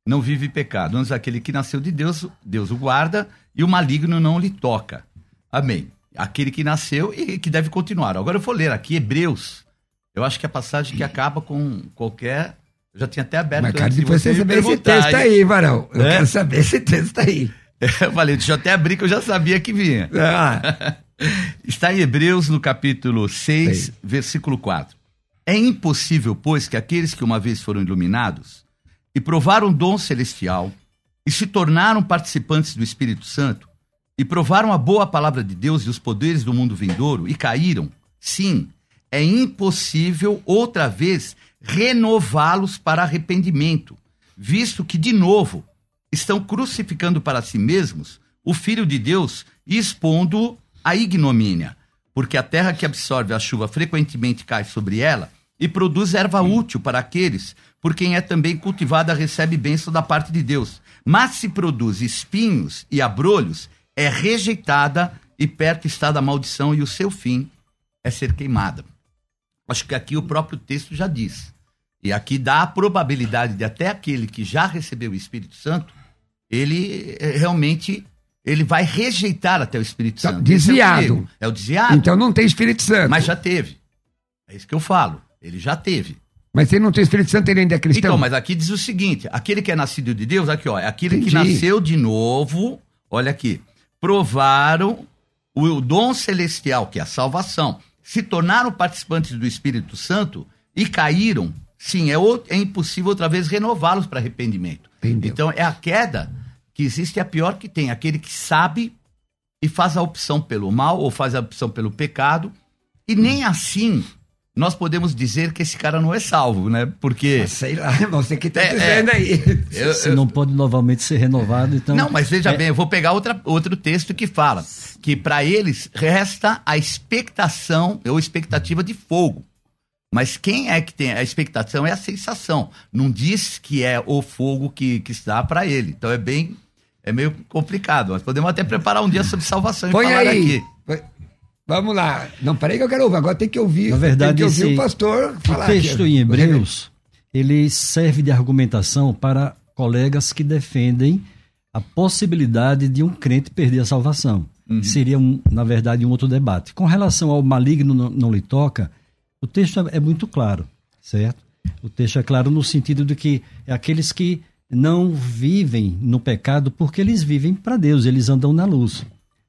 Speaker 2: não vive pecado. Antes, aquele que nasceu de Deus, Deus o guarda e o maligno não lhe toca. Amém. Aquele que nasceu e que deve continuar. Agora eu vou ler aqui Hebreus. Eu acho que é a passagem que acaba com qualquer. Eu já tinha até aberto.
Speaker 1: Mas, cara, depois você saber esse texto aí, Varão. Eu é? quero saber esse texto aí.
Speaker 2: Eu falei, deixa eu até abrir que eu já sabia que vinha. Ah. Está em Hebreus, no capítulo 6, Sei. versículo 4. É impossível, pois, que aqueles que uma vez foram iluminados e provaram o dom celestial e se tornaram participantes do Espírito Santo e provaram a boa palavra de Deus e os poderes do mundo vindouro e caíram, sim, é impossível outra vez renová-los para arrependimento, visto que, de novo, estão crucificando para si mesmos o Filho de Deus e expondo a ignomínia, porque a terra que absorve a chuva frequentemente cai sobre ela e produz erva útil para aqueles por quem é também cultivada recebe bênção da parte de Deus. Mas se produz espinhos e abrolhos, é rejeitada e perto está da maldição e o seu fim é ser queimada. Acho que aqui o próprio texto já diz. E aqui dá a probabilidade de até aquele que já recebeu o Espírito Santo ele eh, realmente ele vai rejeitar até o Espírito tá Santo.
Speaker 1: Desviado.
Speaker 2: É o, é o desviado.
Speaker 1: Então não tem Espírito Santo.
Speaker 2: Mas já teve. É isso que eu falo. Ele já teve.
Speaker 1: Mas se ele não tem Espírito Santo, ele ainda é cristão?
Speaker 2: Então, mas aqui diz o seguinte: aquele que é nascido de Deus, aqui, ó, é aquele Entendi. que nasceu de novo, olha aqui, provaram o dom celestial, que é a salvação, se tornaram participantes do Espírito Santo e caíram. Sim, é, é impossível outra vez renová-los para arrependimento. Entendeu. Então, é a queda que existe é a pior que tem, aquele que sabe e faz a opção pelo mal ou faz a opção pelo pecado, e nem assim nós podemos dizer que esse cara não é salvo, né? Porque.
Speaker 1: Ah, sei lá, você que está é, dizendo é, aí.
Speaker 3: Eu, Se não pode novamente ser renovado, então.
Speaker 2: Não, mas veja é... bem, eu vou pegar outra, outro texto que fala que para eles resta a expectação ou expectativa de fogo. Mas quem é que tem a expectação é a sensação. Não diz que é o fogo que, que está para ele. Então é bem é meio complicado. Nós podemos até preparar um dia sobre salvação
Speaker 1: Põe e falar aí. aqui. Vamos lá. Não, peraí que eu quero ouvir. Agora tem que ouvir.
Speaker 3: Na verdade,
Speaker 1: tem que
Speaker 3: ouvir
Speaker 1: esse, o pastor falar.
Speaker 3: O texto aqui. em Hebreus, ele serve de argumentação para colegas que defendem a possibilidade de um crente perder a salvação. Uhum. Seria, um, na verdade, um outro debate. Com relação ao maligno não, não lhe toca, o texto é, é muito claro, certo? O texto é claro no sentido de que é aqueles que não vivem no pecado porque eles vivem para Deus, eles andam na luz,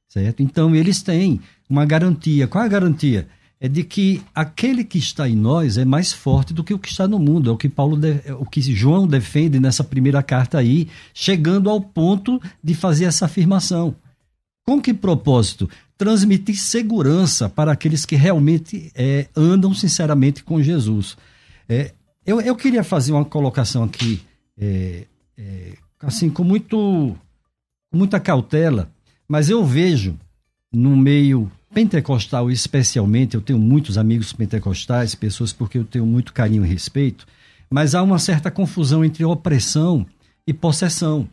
Speaker 3: certo? Então eles têm uma garantia. Qual é a garantia? É de que aquele que está em nós é mais forte do que o que está no mundo. É o que Paulo, é o que João defende nessa primeira carta aí, chegando ao ponto de fazer essa afirmação. Com que propósito? Transmitir segurança para aqueles que realmente é, andam sinceramente com Jesus. É, eu, eu queria fazer uma colocação aqui é, é, assim, com, muito, com muita cautela, mas eu vejo no meio pentecostal, especialmente, eu tenho muitos amigos pentecostais, pessoas porque eu tenho muito carinho e respeito, mas há uma certa confusão entre opressão e possessão.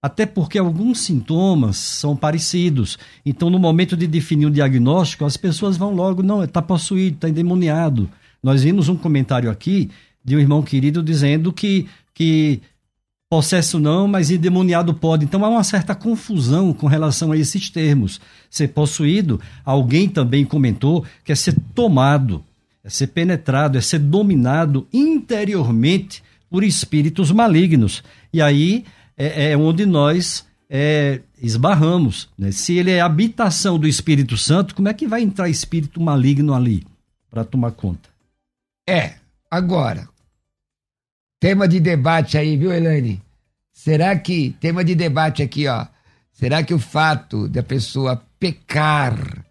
Speaker 3: Até porque alguns sintomas são parecidos. Então, no momento de definir o diagnóstico, as pessoas vão logo, não, está possuído, está endemoniado. Nós vimos um comentário aqui de um irmão querido dizendo que, que Possesso não, mas endemoniado pode. Então há uma certa confusão com relação a esses termos. Ser possuído, alguém também comentou que é ser tomado, é ser penetrado, é ser dominado interiormente por espíritos malignos. E aí é, é onde nós é, esbarramos. Né? Se ele é habitação do Espírito Santo, como é que vai entrar espírito maligno ali para tomar conta?
Speaker 1: É, agora, tema de debate aí, viu, Elaine? Será que, tema de debate aqui, ó. Será que o fato da pessoa pecar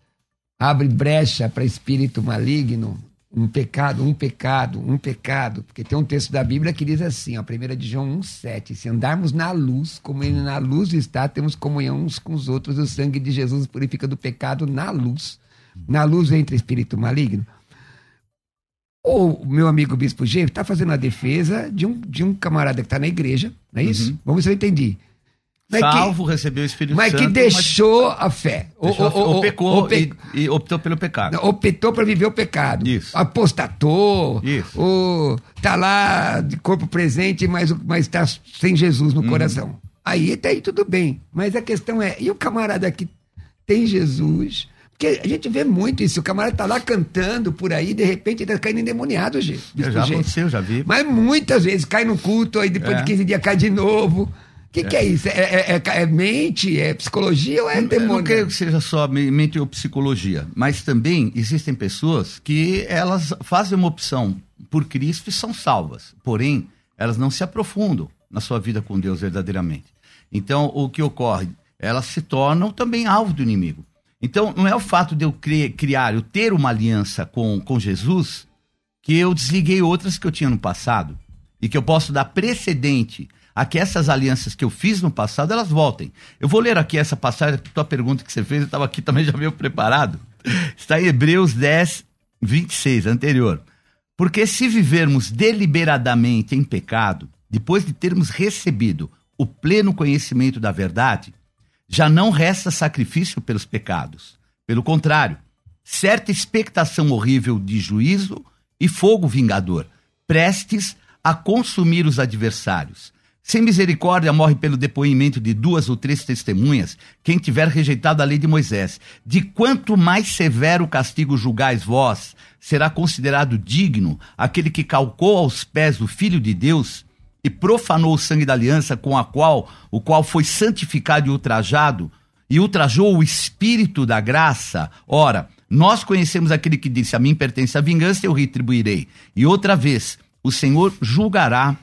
Speaker 1: abre brecha para espírito maligno? Um pecado, um pecado, um pecado. Porque tem um texto da Bíblia que diz assim, ó, 1 de João 1,7. Se andarmos na luz, como ele na luz está, temos comunhão uns com os outros. O sangue de Jesus purifica do pecado na luz. Na luz entra espírito maligno. O meu amigo Bispo G está fazendo a defesa de um, de um camarada que está na igreja, não é isso? Uhum. Vamos ver se eu entendi.
Speaker 2: Mas Salvo, que, recebeu o Espírito
Speaker 1: mas
Speaker 2: Santo.
Speaker 1: Que deixou mas... a fé.
Speaker 2: Deixou o, o, o, pecou pe... e, e, optou pelo pecado.
Speaker 1: Optou para viver o pecado.
Speaker 2: Isso.
Speaker 1: Apostatou. Isso. O, tá lá de corpo presente, mas, mas tá sem Jesus no uhum. coração. Aí até aí tudo bem. Mas a questão é, e o camarada que tem Jesus, porque a gente vê muito isso. O camarada tá lá cantando por aí, de repente ele tá caindo endemoniado, gente.
Speaker 2: Já aconteceu, já vi.
Speaker 1: Mas muitas vezes cai no culto, aí depois é. de 15 dias cai de novo. O que, é. que é isso? É, é, é, é, mente? É psicologia ou é demônio? Eu
Speaker 2: não creio que seja só mente ou psicologia, mas também existem pessoas que elas fazem uma opção por Cristo e são salvas. Porém, elas não se aprofundam na sua vida com Deus verdadeiramente. Então, o que ocorre? Elas se tornam também alvo do inimigo. Então, não é o fato de eu criar, eu ter uma aliança com, com Jesus, que eu desliguei outras que eu tinha no passado. E que eu posso dar precedente a que essas alianças que eu fiz no passado, elas voltem. Eu vou ler aqui essa passagem, a tua pergunta que você fez, eu estava aqui também já meio preparado. Está em Hebreus 10, 26, anterior. Porque se vivermos deliberadamente em pecado, depois de termos recebido o pleno conhecimento da verdade, já não resta sacrifício pelos pecados. Pelo contrário, certa expectação horrível de juízo e fogo vingador, prestes a consumir os adversários. Sem misericórdia morre pelo depoimento de duas ou três testemunhas quem tiver rejeitado a lei de Moisés. De quanto mais severo castigo julgais vós, será considerado digno aquele que calcou aos pés do Filho de Deus e profanou o sangue da aliança com a qual o qual foi santificado e ultrajado e ultrajou o espírito da graça. Ora, nós conhecemos aquele que disse: A mim pertence a vingança, eu retribuirei. E outra vez, o Senhor julgará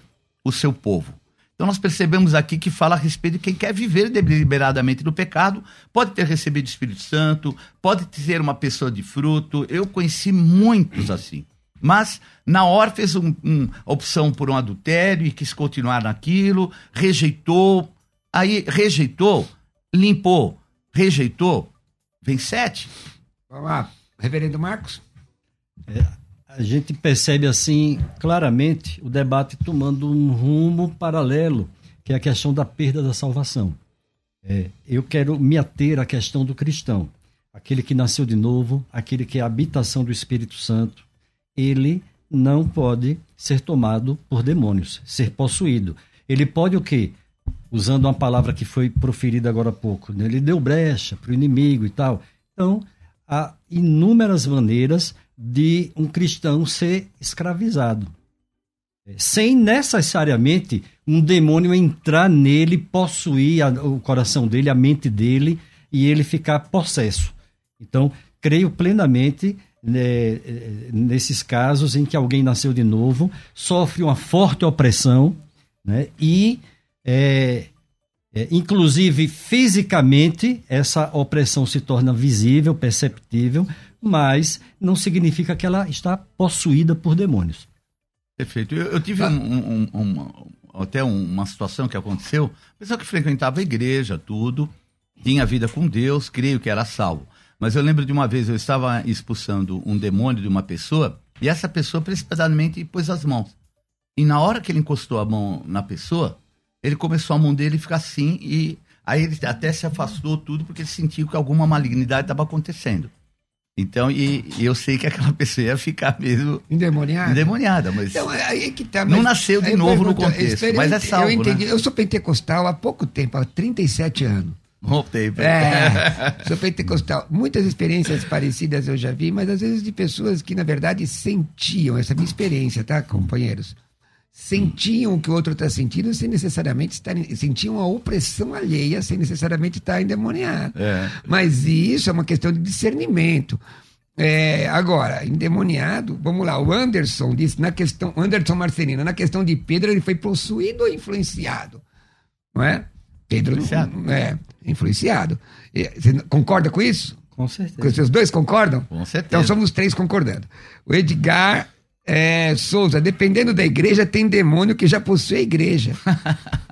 Speaker 2: o seu povo. Então nós percebemos aqui que fala a respeito de quem quer viver deliberadamente no pecado, pode ter recebido o Espírito Santo, pode ser uma pessoa de fruto. Eu conheci muitos assim. Mas na hora fez uma um, opção por um adultério e quis continuar naquilo, rejeitou, aí rejeitou, limpou, rejeitou, vem sete.
Speaker 1: Vamos lá, reverendo Marcos.
Speaker 3: É, a gente percebe assim claramente o debate tomando um rumo paralelo, que é a questão da perda da salvação. É, eu quero me ater à questão do cristão, aquele que nasceu de novo, aquele que é a habitação do Espírito Santo, ele não pode ser tomado por demônios, ser possuído. Ele pode o quê? Usando uma palavra que foi proferida agora há pouco, né? ele deu brecha para o inimigo e tal. Então, há inúmeras maneiras de um cristão ser escravizado. sem necessariamente um demônio entrar nele, possuir a, o coração dele, a mente dele e ele ficar possesso. Então, creio plenamente né, nesses casos em que alguém nasceu de novo, sofre uma forte opressão né, e, é, é, inclusive fisicamente, essa opressão se torna visível, perceptível, mas não significa que ela está possuída por demônios.
Speaker 2: Perfeito. Eu, eu tive um, um, um, até uma situação que aconteceu, pessoa que frequentava a igreja, tudo, tinha vida com Deus, creio que era salvo. Mas eu lembro de uma vez eu estava expulsando um demônio de uma pessoa e essa pessoa precipitadamente pôs as mãos. E na hora que ele encostou a mão na pessoa, ele começou a mão dele ficar assim e aí ele até se afastou tudo porque ele sentiu que alguma malignidade estava acontecendo. Então, e, e, eu sei que aquela pessoa ia ficar mesmo
Speaker 1: endemoniada.
Speaker 2: Endemoniada, mas
Speaker 1: então, aí é que tá,
Speaker 2: mas não nasceu de novo no contexto, mas é salvo,
Speaker 1: Eu entendi.
Speaker 2: Né?
Speaker 1: Eu sou pentecostal há pouco tempo, há 37 anos.
Speaker 2: Voltei.
Speaker 1: É, sou pentecostal. Muitas experiências parecidas eu já vi, mas às vezes de pessoas que, na verdade, sentiam essa minha experiência, tá, companheiros? Sentiam o que o outro está sentindo sem necessariamente estar. Sentiam a opressão alheia sem necessariamente estar endemoniado. É. Mas isso é uma questão de discernimento. É, agora, endemoniado, vamos lá, o Anderson disse na questão, Anderson Marcelino, na questão de Pedro, ele foi possuído ou influenciado? Não é? Pedro influenciado. é influenciado. Você concorda com isso?
Speaker 3: Com certeza.
Speaker 1: Vocês dois concordam?
Speaker 2: Com certeza.
Speaker 1: Então somos três concordando. O Edgar é, Souza, dependendo da igreja, tem demônio que já possui a igreja.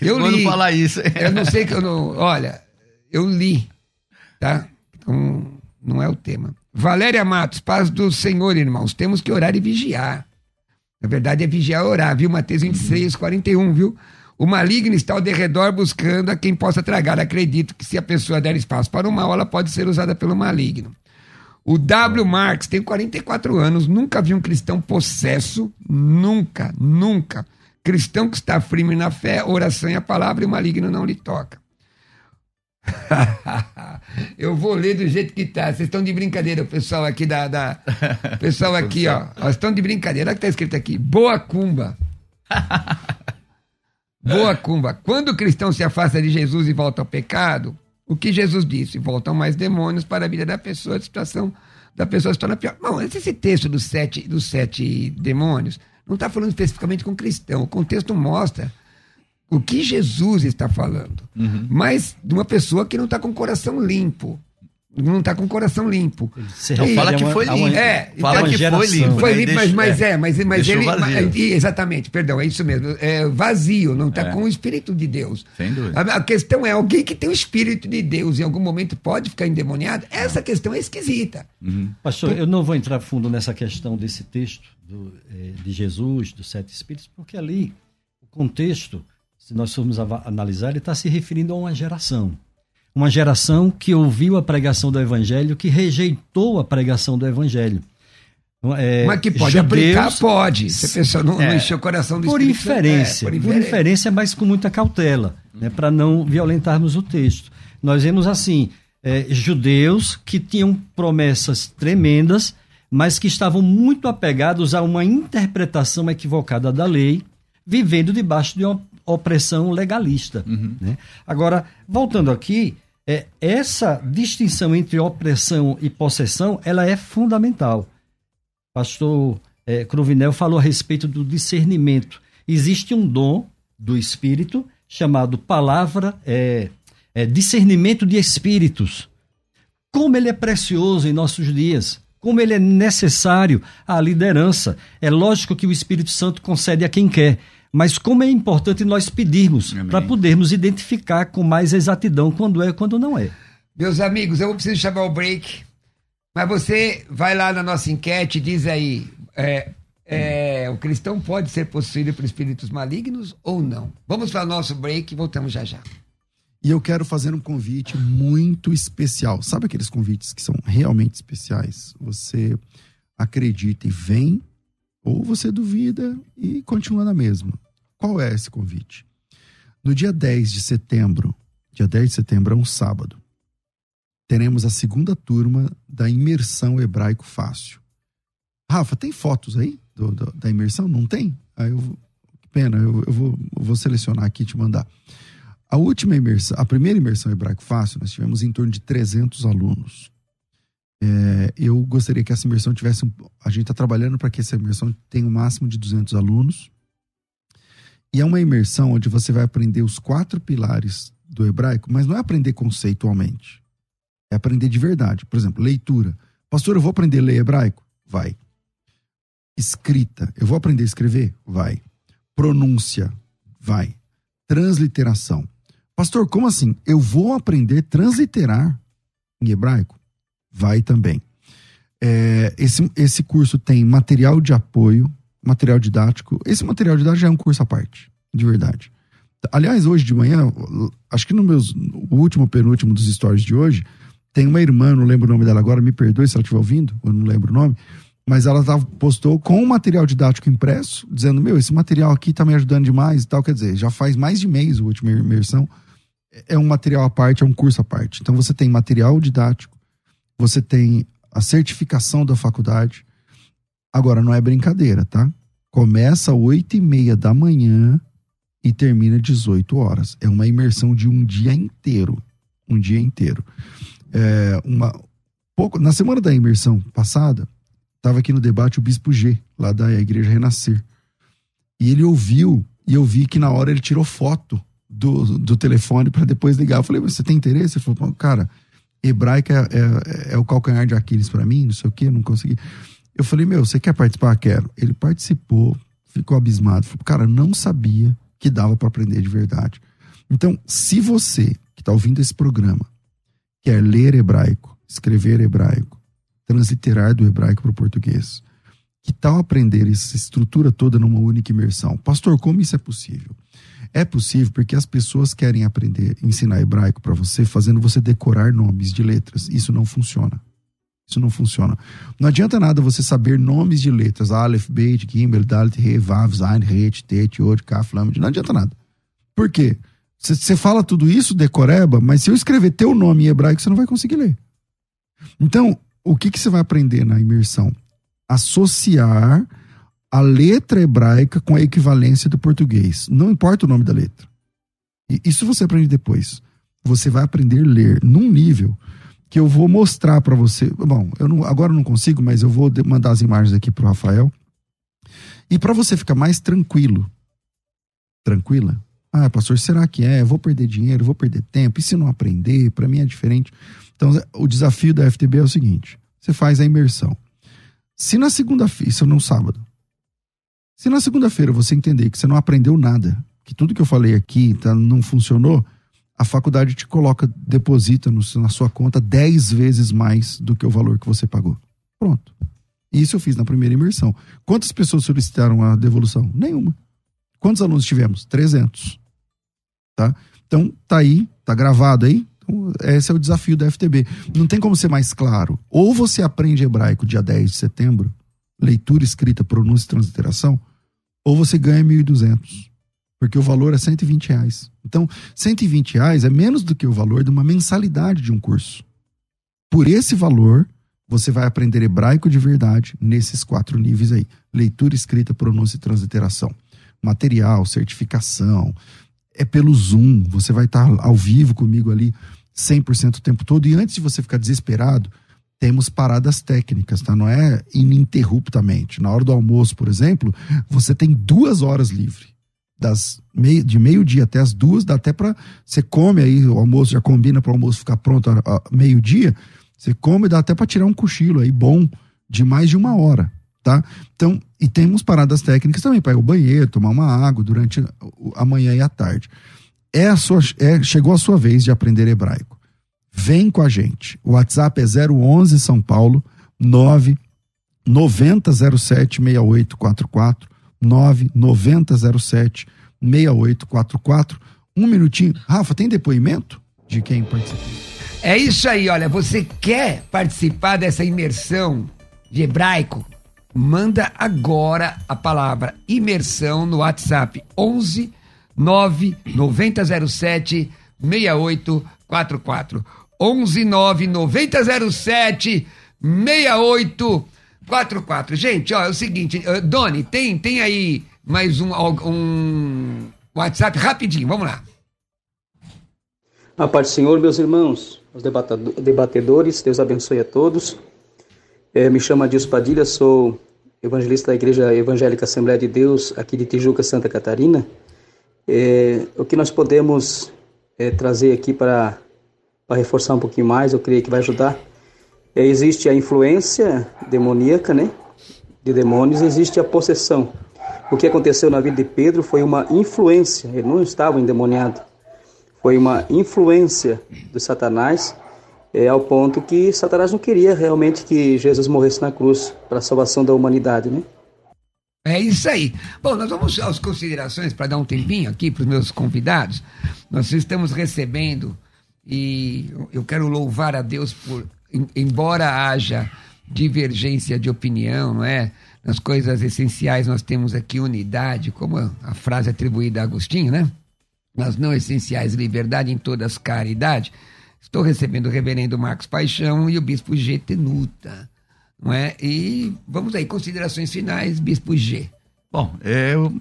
Speaker 2: É eu li. falar isso.
Speaker 1: eu não sei que eu não. Olha, eu li, tá? Então, não é o tema. Valéria Matos, paz do Senhor, irmãos. Temos que orar e vigiar. Na verdade, é vigiar e orar, viu? Mateus 26, 41, viu? O maligno está ao derredor buscando a quem possa tragar. Acredito que se a pessoa der espaço para o mal, ela pode ser usada pelo maligno. O W. Marx tem 44 anos, nunca vi um cristão possesso, nunca, nunca. Cristão que está firme na fé, oração e a palavra e o maligno não lhe toca. Eu vou ler do jeito que tá. Vocês estão de brincadeira, o pessoal aqui da. da... pessoal aqui, ó. Estão de brincadeira. Olha o que está escrito aqui. Boa cumba. Boa cumba. Quando o cristão se afasta de Jesus e volta ao pecado, o que Jesus disse? Voltam mais demônios para a vida da pessoa, a situação da pessoa se torna pior. Bom, esse texto dos sete, dos sete demônios não está falando especificamente com cristão. O contexto mostra o que Jesus está falando. Uhum. Mas de uma pessoa que não está com o coração limpo não está com o coração limpo.
Speaker 2: Então fala que foi limpo.
Speaker 1: É,
Speaker 2: fala
Speaker 1: então,
Speaker 2: que foi limpo.
Speaker 1: Foi limpo, mas, mas é, é mas, mas ele. Mas, exatamente, perdão, é isso mesmo. É vazio, não está é. com o Espírito de Deus.
Speaker 2: Sem dúvida.
Speaker 1: A, a, questão é: alguém que tem o Espírito de Deus em algum momento pode ficar endemoniado? Essa questão é esquisita.
Speaker 3: Uhum. Pastor, Por... eu não vou entrar fundo nessa questão desse texto do, é, de Jesus, dos sete Espíritos, porque ali o contexto, se nós formos analisar, ele está se referindo a uma geração uma geração que ouviu a pregação do Evangelho, que rejeitou a pregação do Evangelho.
Speaker 1: É, mas que pode judeus, aplicar, pode. A pessoa não, é, não encher o coração do
Speaker 3: por Espírito inferência, é, por inferência. Por inferência, mas com muita cautela, né, para não violentarmos o texto. Nós vemos assim, é, judeus que tinham promessas tremendas, mas que estavam muito apegados a uma interpretação equivocada da lei, vivendo debaixo de uma opressão legalista. Uhum. Né? Agora, voltando aqui, é, essa distinção entre opressão e possessão, ela é fundamental. Pastor é, Cruvinel falou a respeito do discernimento. Existe um dom do Espírito chamado palavra, é, é, discernimento de espíritos. Como ele é precioso em nossos dias, como ele é necessário à liderança. É lógico que o Espírito Santo concede a quem quer, mas como é importante nós pedirmos para podermos identificar com mais exatidão quando é e quando não é.
Speaker 1: Meus amigos, eu vou precisar chamar o break, mas você vai lá na nossa enquete e diz aí, é, é, o cristão pode ser possuído por espíritos malignos ou não? Vamos para o nosso break e voltamos já já.
Speaker 6: E eu quero fazer um convite muito especial. Sabe aqueles convites que são realmente especiais? Você acredita e vem, ou você duvida e continua na mesma. Qual é esse convite? No dia 10 de setembro, dia 10 de setembro é um sábado, teremos a segunda turma da imersão hebraico fácil. Rafa, tem fotos aí? do, do, da imersão? Não tem? Aí eu, que pena, eu, eu, vou, eu vou selecionar aqui e te mandar. A última imersão, a primeira imersão hebraico fácil, nós tivemos em torno de 300 alunos. É, eu gostaria que essa imersão tivesse. A gente está trabalhando para que essa imersão tenha o um máximo de 200 alunos. E é uma imersão onde você vai aprender os quatro pilares do hebraico, mas não é aprender conceitualmente. É aprender de verdade. Por exemplo, leitura. Pastor, eu vou aprender a ler hebraico? Vai. Escrita. Eu vou aprender a escrever? Vai. Pronúncia? Vai. Transliteração. Pastor, como assim? Eu vou aprender a transliterar em hebraico? Vai também. É, esse, esse curso tem material de apoio, material didático. Esse material didático já é um curso à parte, de verdade. Aliás, hoje de manhã, acho que no meus, o último, penúltimo dos stories de hoje, tem uma irmã, não lembro o nome dela agora, me perdoe se ela estiver ouvindo, eu não lembro o nome, mas ela tava, postou com um material didático impresso, dizendo: Meu, esse material aqui tá me ajudando demais e tal. Quer dizer, já faz mais de mês a última imersão. É um material à parte, é um curso à parte. Então você tem material didático, você tem a certificação da faculdade. Agora, não é brincadeira, tá? Começa às 8 e meia da manhã e termina às 18 horas. É uma imersão de um dia inteiro. Um dia inteiro. É uma, pouco, na semana da imersão passada, estava aqui no debate o Bispo G, lá da Igreja Renascer. E ele ouviu, e eu vi que na hora ele tirou foto do, do telefone para depois ligar. Eu falei, você tem interesse? Ele falou, cara, hebraica é, é, é o calcanhar de Aquiles para mim, não sei o que, não consegui. Eu falei, meu, você quer participar? Quero. Ele participou, ficou abismado. Falei, cara, não sabia que dava para aprender de verdade. Então, se você que está ouvindo esse programa quer ler hebraico, escrever hebraico, transliterar do hebraico para o português, que tal aprender essa estrutura toda numa única imersão? Pastor, como isso é possível? É possível porque as pessoas querem aprender, ensinar hebraico para você, fazendo você decorar nomes de letras. Isso não funciona. Isso não funciona. Não adianta nada você saber nomes de letras. Aleph, Beit, Gimel, Dalet, He, Vav, Zain, Het, Tet, Yod, Kaf, Lamed. Não adianta nada. Por quê? Você fala tudo isso, decoreba, mas se eu escrever teu nome em hebraico, você não vai conseguir ler. Então, o que, que você vai aprender na imersão? Associar a letra hebraica com a equivalência do português. Não importa o nome da letra. E isso você aprende depois. Você vai aprender a ler num nível que eu vou mostrar para você. Bom, eu não, agora eu não consigo, mas eu vou mandar as imagens aqui pro Rafael. E para você ficar mais tranquilo, tranquila? Ah, pastor, será que é? Eu vou perder dinheiro, vou perder tempo. E se não aprender? Para mim é diferente. Então, o desafio da FTB é o seguinte: você faz a imersão. Se na segunda-feira, isso é no sábado, se na segunda-feira você entender que você não aprendeu nada, que tudo que eu falei aqui tá, não funcionou, a faculdade te coloca, deposita no, na sua conta 10 vezes mais do que o valor que você pagou. Pronto. Isso eu fiz na primeira imersão. Quantas pessoas solicitaram a devolução? Nenhuma. Quantos alunos tivemos? 300. Tá? Então, tá aí, tá gravado aí. Então, esse é o desafio da FTB. Não tem como ser mais claro. Ou você aprende hebraico dia 10 de setembro, leitura, escrita, pronúncia e transliteração, ou você ganha 1.200 porque o valor é 120 reais. Então, 120 reais é menos do que o valor de uma mensalidade de um curso. Por esse valor, você vai aprender hebraico de verdade nesses quatro níveis aí: leitura, escrita, pronúncia e transliteração. Material, certificação. É pelo Zoom, você vai estar ao vivo comigo ali 100% o tempo todo. E antes de você ficar desesperado, temos paradas técnicas, tá? Não é ininterruptamente. Na hora do almoço, por exemplo, você tem duas horas livre das meio, de meio-dia até as duas, dá até para você come aí, o almoço já combina para o almoço ficar pronto a, meio-dia, você come, dá até para tirar um cochilo aí bom de mais de uma hora, tá? Então, e temos paradas técnicas também para ir ao banheiro, tomar uma água durante a manhã e a tarde. É a sua, é, chegou a sua vez de aprender hebraico. Vem com a gente. O WhatsApp é 011 São Paulo 9 9007 6844 99007 6844. Um minutinho. Rafa, tem depoimento de quem participou?
Speaker 1: É isso aí, olha, você quer participar dessa imersão de hebraico? Manda agora a palavra imersão no WhatsApp 11 9 9007 6844. 11 9 9007 6844. 44. Gente, ó, é o seguinte, uh, Doni, tem, tem aí mais um, um WhatsApp rapidinho, vamos lá.
Speaker 7: A paz do Senhor, meus irmãos, os debatedores, Deus abençoe a todos. É, me chamo Adilson Padilha, sou evangelista da Igreja Evangélica Assembleia de Deus, aqui de Tijuca, Santa Catarina. É, o que nós podemos é, trazer aqui para, para reforçar um pouquinho mais, eu creio que vai ajudar. Existe a influência demoníaca, né? De demônios, existe a possessão. O que aconteceu na vida de Pedro foi uma influência, ele não estava endemoniado. Foi uma influência de Satanás, é, ao ponto que Satanás não queria realmente que Jesus morresse na cruz para a salvação da humanidade, né?
Speaker 1: É isso aí. Bom, nós vamos às considerações para dar um tempinho aqui para os meus convidados. Nós estamos recebendo e eu quero louvar a Deus por, embora haja divergência de opinião, não é? Nas coisas essenciais nós temos aqui unidade, como a frase atribuída a Agostinho, né? Nas não essenciais, liberdade em todas caridade. Estou recebendo o reverendo Marcos Paixão e o bispo G. Tenuta não é? E vamos aí, considerações finais, Bispo G.
Speaker 2: Bom, eu,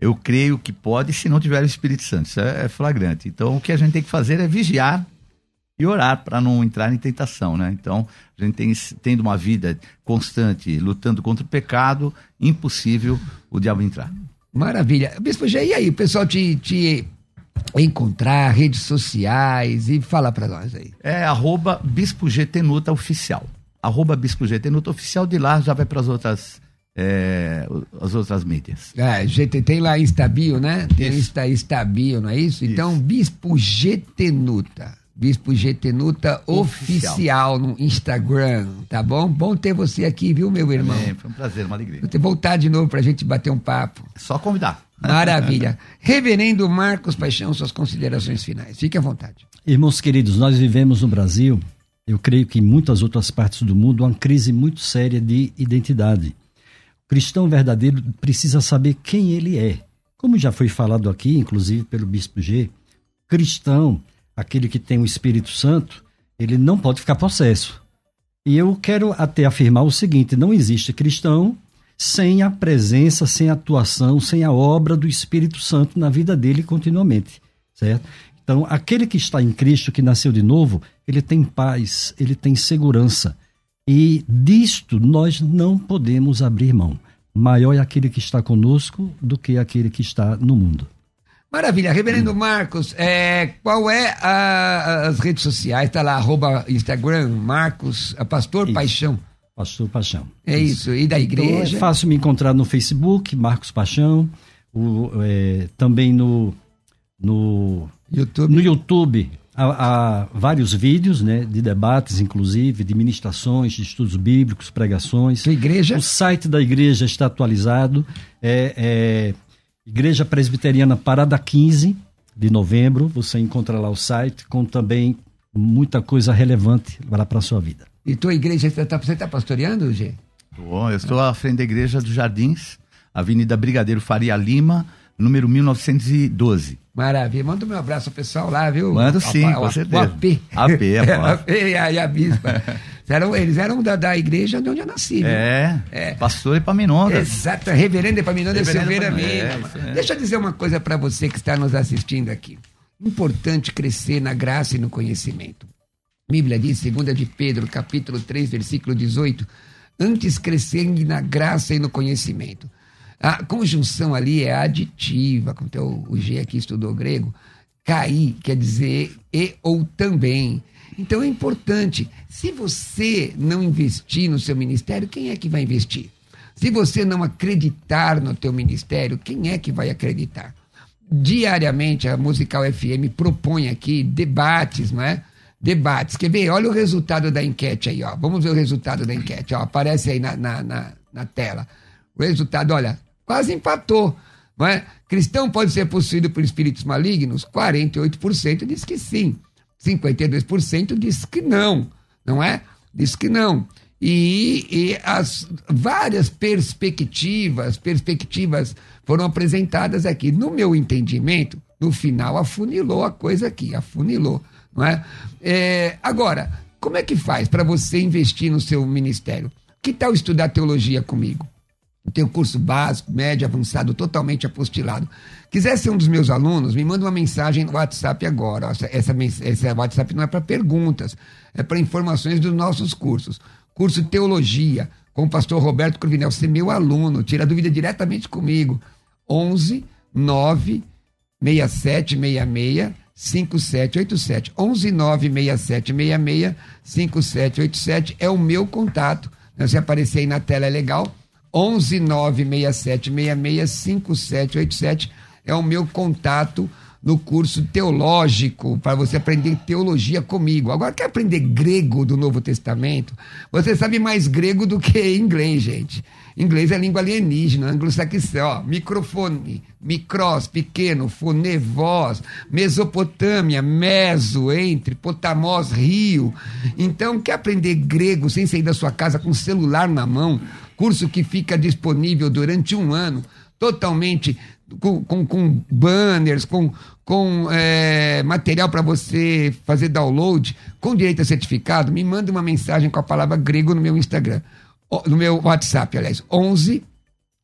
Speaker 2: eu creio que pode se não tiver o Espírito Santo, isso é, é flagrante. Então, o que a gente tem que fazer é vigiar e orar para não entrar em tentação, né? Então, a gente tem tendo uma vida constante, lutando contra o pecado, impossível o diabo entrar.
Speaker 1: Maravilha. Bispo G, e aí, o pessoal te, te encontrar, redes sociais e fala para nós aí.
Speaker 2: É arroba Bispo G Tenuta Oficial arroba Bispo GT, no oficial de lá já vai para as outras é, as outras mídias.
Speaker 1: É, GT tem lá Instabio, né? Tem Insta, Instabio, não é isso? isso? Então, Bispo GT Nuta. Bispo GT Nuta oficial. oficial. no Instagram, tá bom? Bom ter você aqui, viu, meu irmão? É,
Speaker 2: foi um prazer, uma alegria.
Speaker 1: Vou ter voltar de novo pra gente bater um papo.
Speaker 2: É só convidar.
Speaker 1: Maravilha. Reverendo Marcos Paixão, suas considerações finais. Fique à vontade.
Speaker 3: Irmãos queridos, nós vivemos no Brasil eu creio que em muitas outras partes do mundo, uma crise muito séria de identidade. O cristão verdadeiro precisa saber quem ele é. Como já foi falado aqui, inclusive pelo Bispo G, cristão, aquele que tem o Espírito Santo, ele não pode ficar possesso. E eu quero até afirmar o seguinte: não existe cristão sem a presença, sem a atuação, sem a obra do Espírito Santo na vida dele continuamente, certo? Então, aquele que está em Cristo, que nasceu de novo, ele tem paz, ele tem segurança. E disto nós não podemos abrir mão. Maior é aquele que está conosco do que aquele que está no mundo.
Speaker 1: Maravilha. Reverendo Marcos, é, qual é a, as redes sociais? Está lá, arroba Instagram, Marcos, Pastor isso. Paixão.
Speaker 3: Pastor Paixão.
Speaker 1: É isso. isso. E da igreja?
Speaker 3: Então é fácil me encontrar no Facebook, Marcos Paixão, o, é, também no, no YouTube. No YouTube há, há, vários vídeos, né, de debates, inclusive, de ministrações, de estudos bíblicos, pregações.
Speaker 1: Que igreja?
Speaker 3: O site da igreja está atualizado. É, é Igreja Presbiteriana Parada 15 de novembro. Você encontra lá o site com também muita coisa relevante para a sua vida.
Speaker 1: E tua igreja, você está tá pastoreando, Gê?
Speaker 2: Bom, eu estou à frente da igreja dos Jardins, Avenida Brigadeiro Faria Lima, número 1912.
Speaker 1: Maravilha. Manda um meu abraço ao pessoal lá, viu?
Speaker 2: Manda sim, o, com certeza. O
Speaker 1: AP.
Speaker 2: AP, é, AP
Speaker 1: e a, e a bispa. eram, eles eram da, da igreja de onde eu nasci.
Speaker 2: É, é. pastor Epaminondas.
Speaker 1: Exato, reverendo Epaminondas Silveira Mendes. É, Deixa eu dizer uma coisa para você que está nos assistindo aqui. Importante crescer na graça e no conhecimento. A Bíblia diz, segunda de Pedro, capítulo 3, versículo 18, antes crescendo na graça e no conhecimento. A conjunção ali é aditiva, como o, o G aqui estudou grego. Cair quer dizer e ou também. Então é importante. Se você não investir no seu ministério, quem é que vai investir? Se você não acreditar no teu ministério, quem é que vai acreditar? Diariamente a Musical FM propõe aqui debates, não é? Debates. Quer ver? Olha o resultado da enquete aí, ó. Vamos ver o resultado da enquete, ó. Aparece aí na, na, na, na tela. O resultado, olha, quase empatou. Não é? Cristão pode ser possuído por espíritos malignos? 48% diz que sim. 52% diz que não. Não é? Diz que não. E, e, as várias perspectivas, perspectivas foram apresentadas aqui. No meu entendimento, no final afunilou a coisa aqui, afunilou, não é? é agora, como é que faz para você investir no seu ministério? Que tal estudar teologia comigo? Tem o curso básico, médio, avançado, totalmente apostilado. Quiser ser um dos meus alunos, me manda uma mensagem no WhatsApp agora. Essa, essa, esse WhatsApp não é para perguntas, é para informações dos nossos cursos. Curso Teologia, com o pastor Roberto Cruvinel, ser meu aluno, tira dúvida diretamente comigo. 11 9 6766 5787. 11 9 6766 5787 é o meu contato. Se aparecer aí na tela é legal. 11 9 6766 5787 é o meu contato no curso teológico para você aprender teologia comigo. Agora, quer aprender grego do Novo Testamento? Você sabe mais grego do que inglês, gente. Inglês é língua alienígena, anglo-saxão, microfone, micros, pequeno, fone, voz, Mesopotâmia, meso, entre, potamos, rio. Então, quer aprender grego sem sair da sua casa com o celular na mão? Curso que fica disponível durante um ano, totalmente com, com, com banners, com, com é, material para você fazer download, com direito a certificado, me manda uma mensagem com a palavra grego no meu Instagram no meu WhatsApp, aliás, 11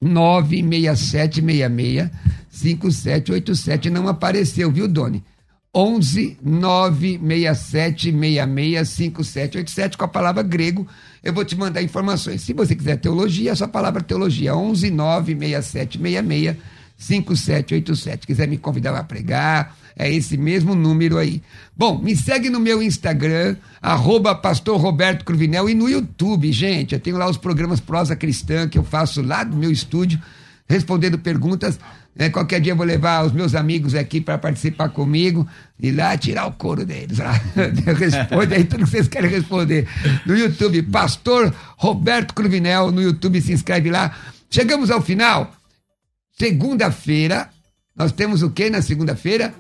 Speaker 1: 96766 5787. Não apareceu, viu, Doni? 11 96766 5787 com a palavra grego. Eu vou te mandar informações. Se você quiser teologia, é só a palavra teologia. 11 96766 5787. Quiser me convidar para pregar, é esse mesmo número aí. Bom, me segue no meu Instagram, arroba pastor Roberto Cruvinel, e no YouTube, gente. Eu tenho lá os programas Prosa Cristã que eu faço lá do meu estúdio, respondendo perguntas. É, qualquer dia eu vou levar os meus amigos aqui para participar comigo e lá tirar o couro deles. Responde aí tudo que vocês querem responder. No YouTube, Pastor Roberto Cruvinel, no YouTube, se inscreve lá. Chegamos ao final. Segunda-feira, nós temos o que na segunda-feira?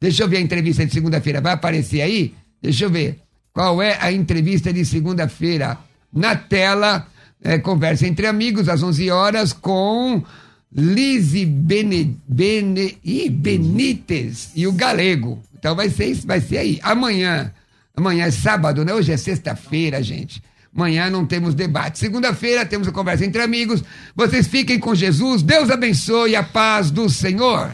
Speaker 1: Deixa eu ver a entrevista de segunda-feira. Vai aparecer aí? Deixa eu ver. Qual é a entrevista de segunda-feira? Na tela, é, conversa entre amigos, às 11 horas, com Lise Bene, Bene, Ih, Benítez e o Galego. Então vai ser, vai ser aí. Amanhã, amanhã é sábado, né? Hoje é sexta-feira, gente. Amanhã não temos debate. Segunda-feira temos a conversa entre amigos. Vocês fiquem com Jesus. Deus abençoe a paz do Senhor.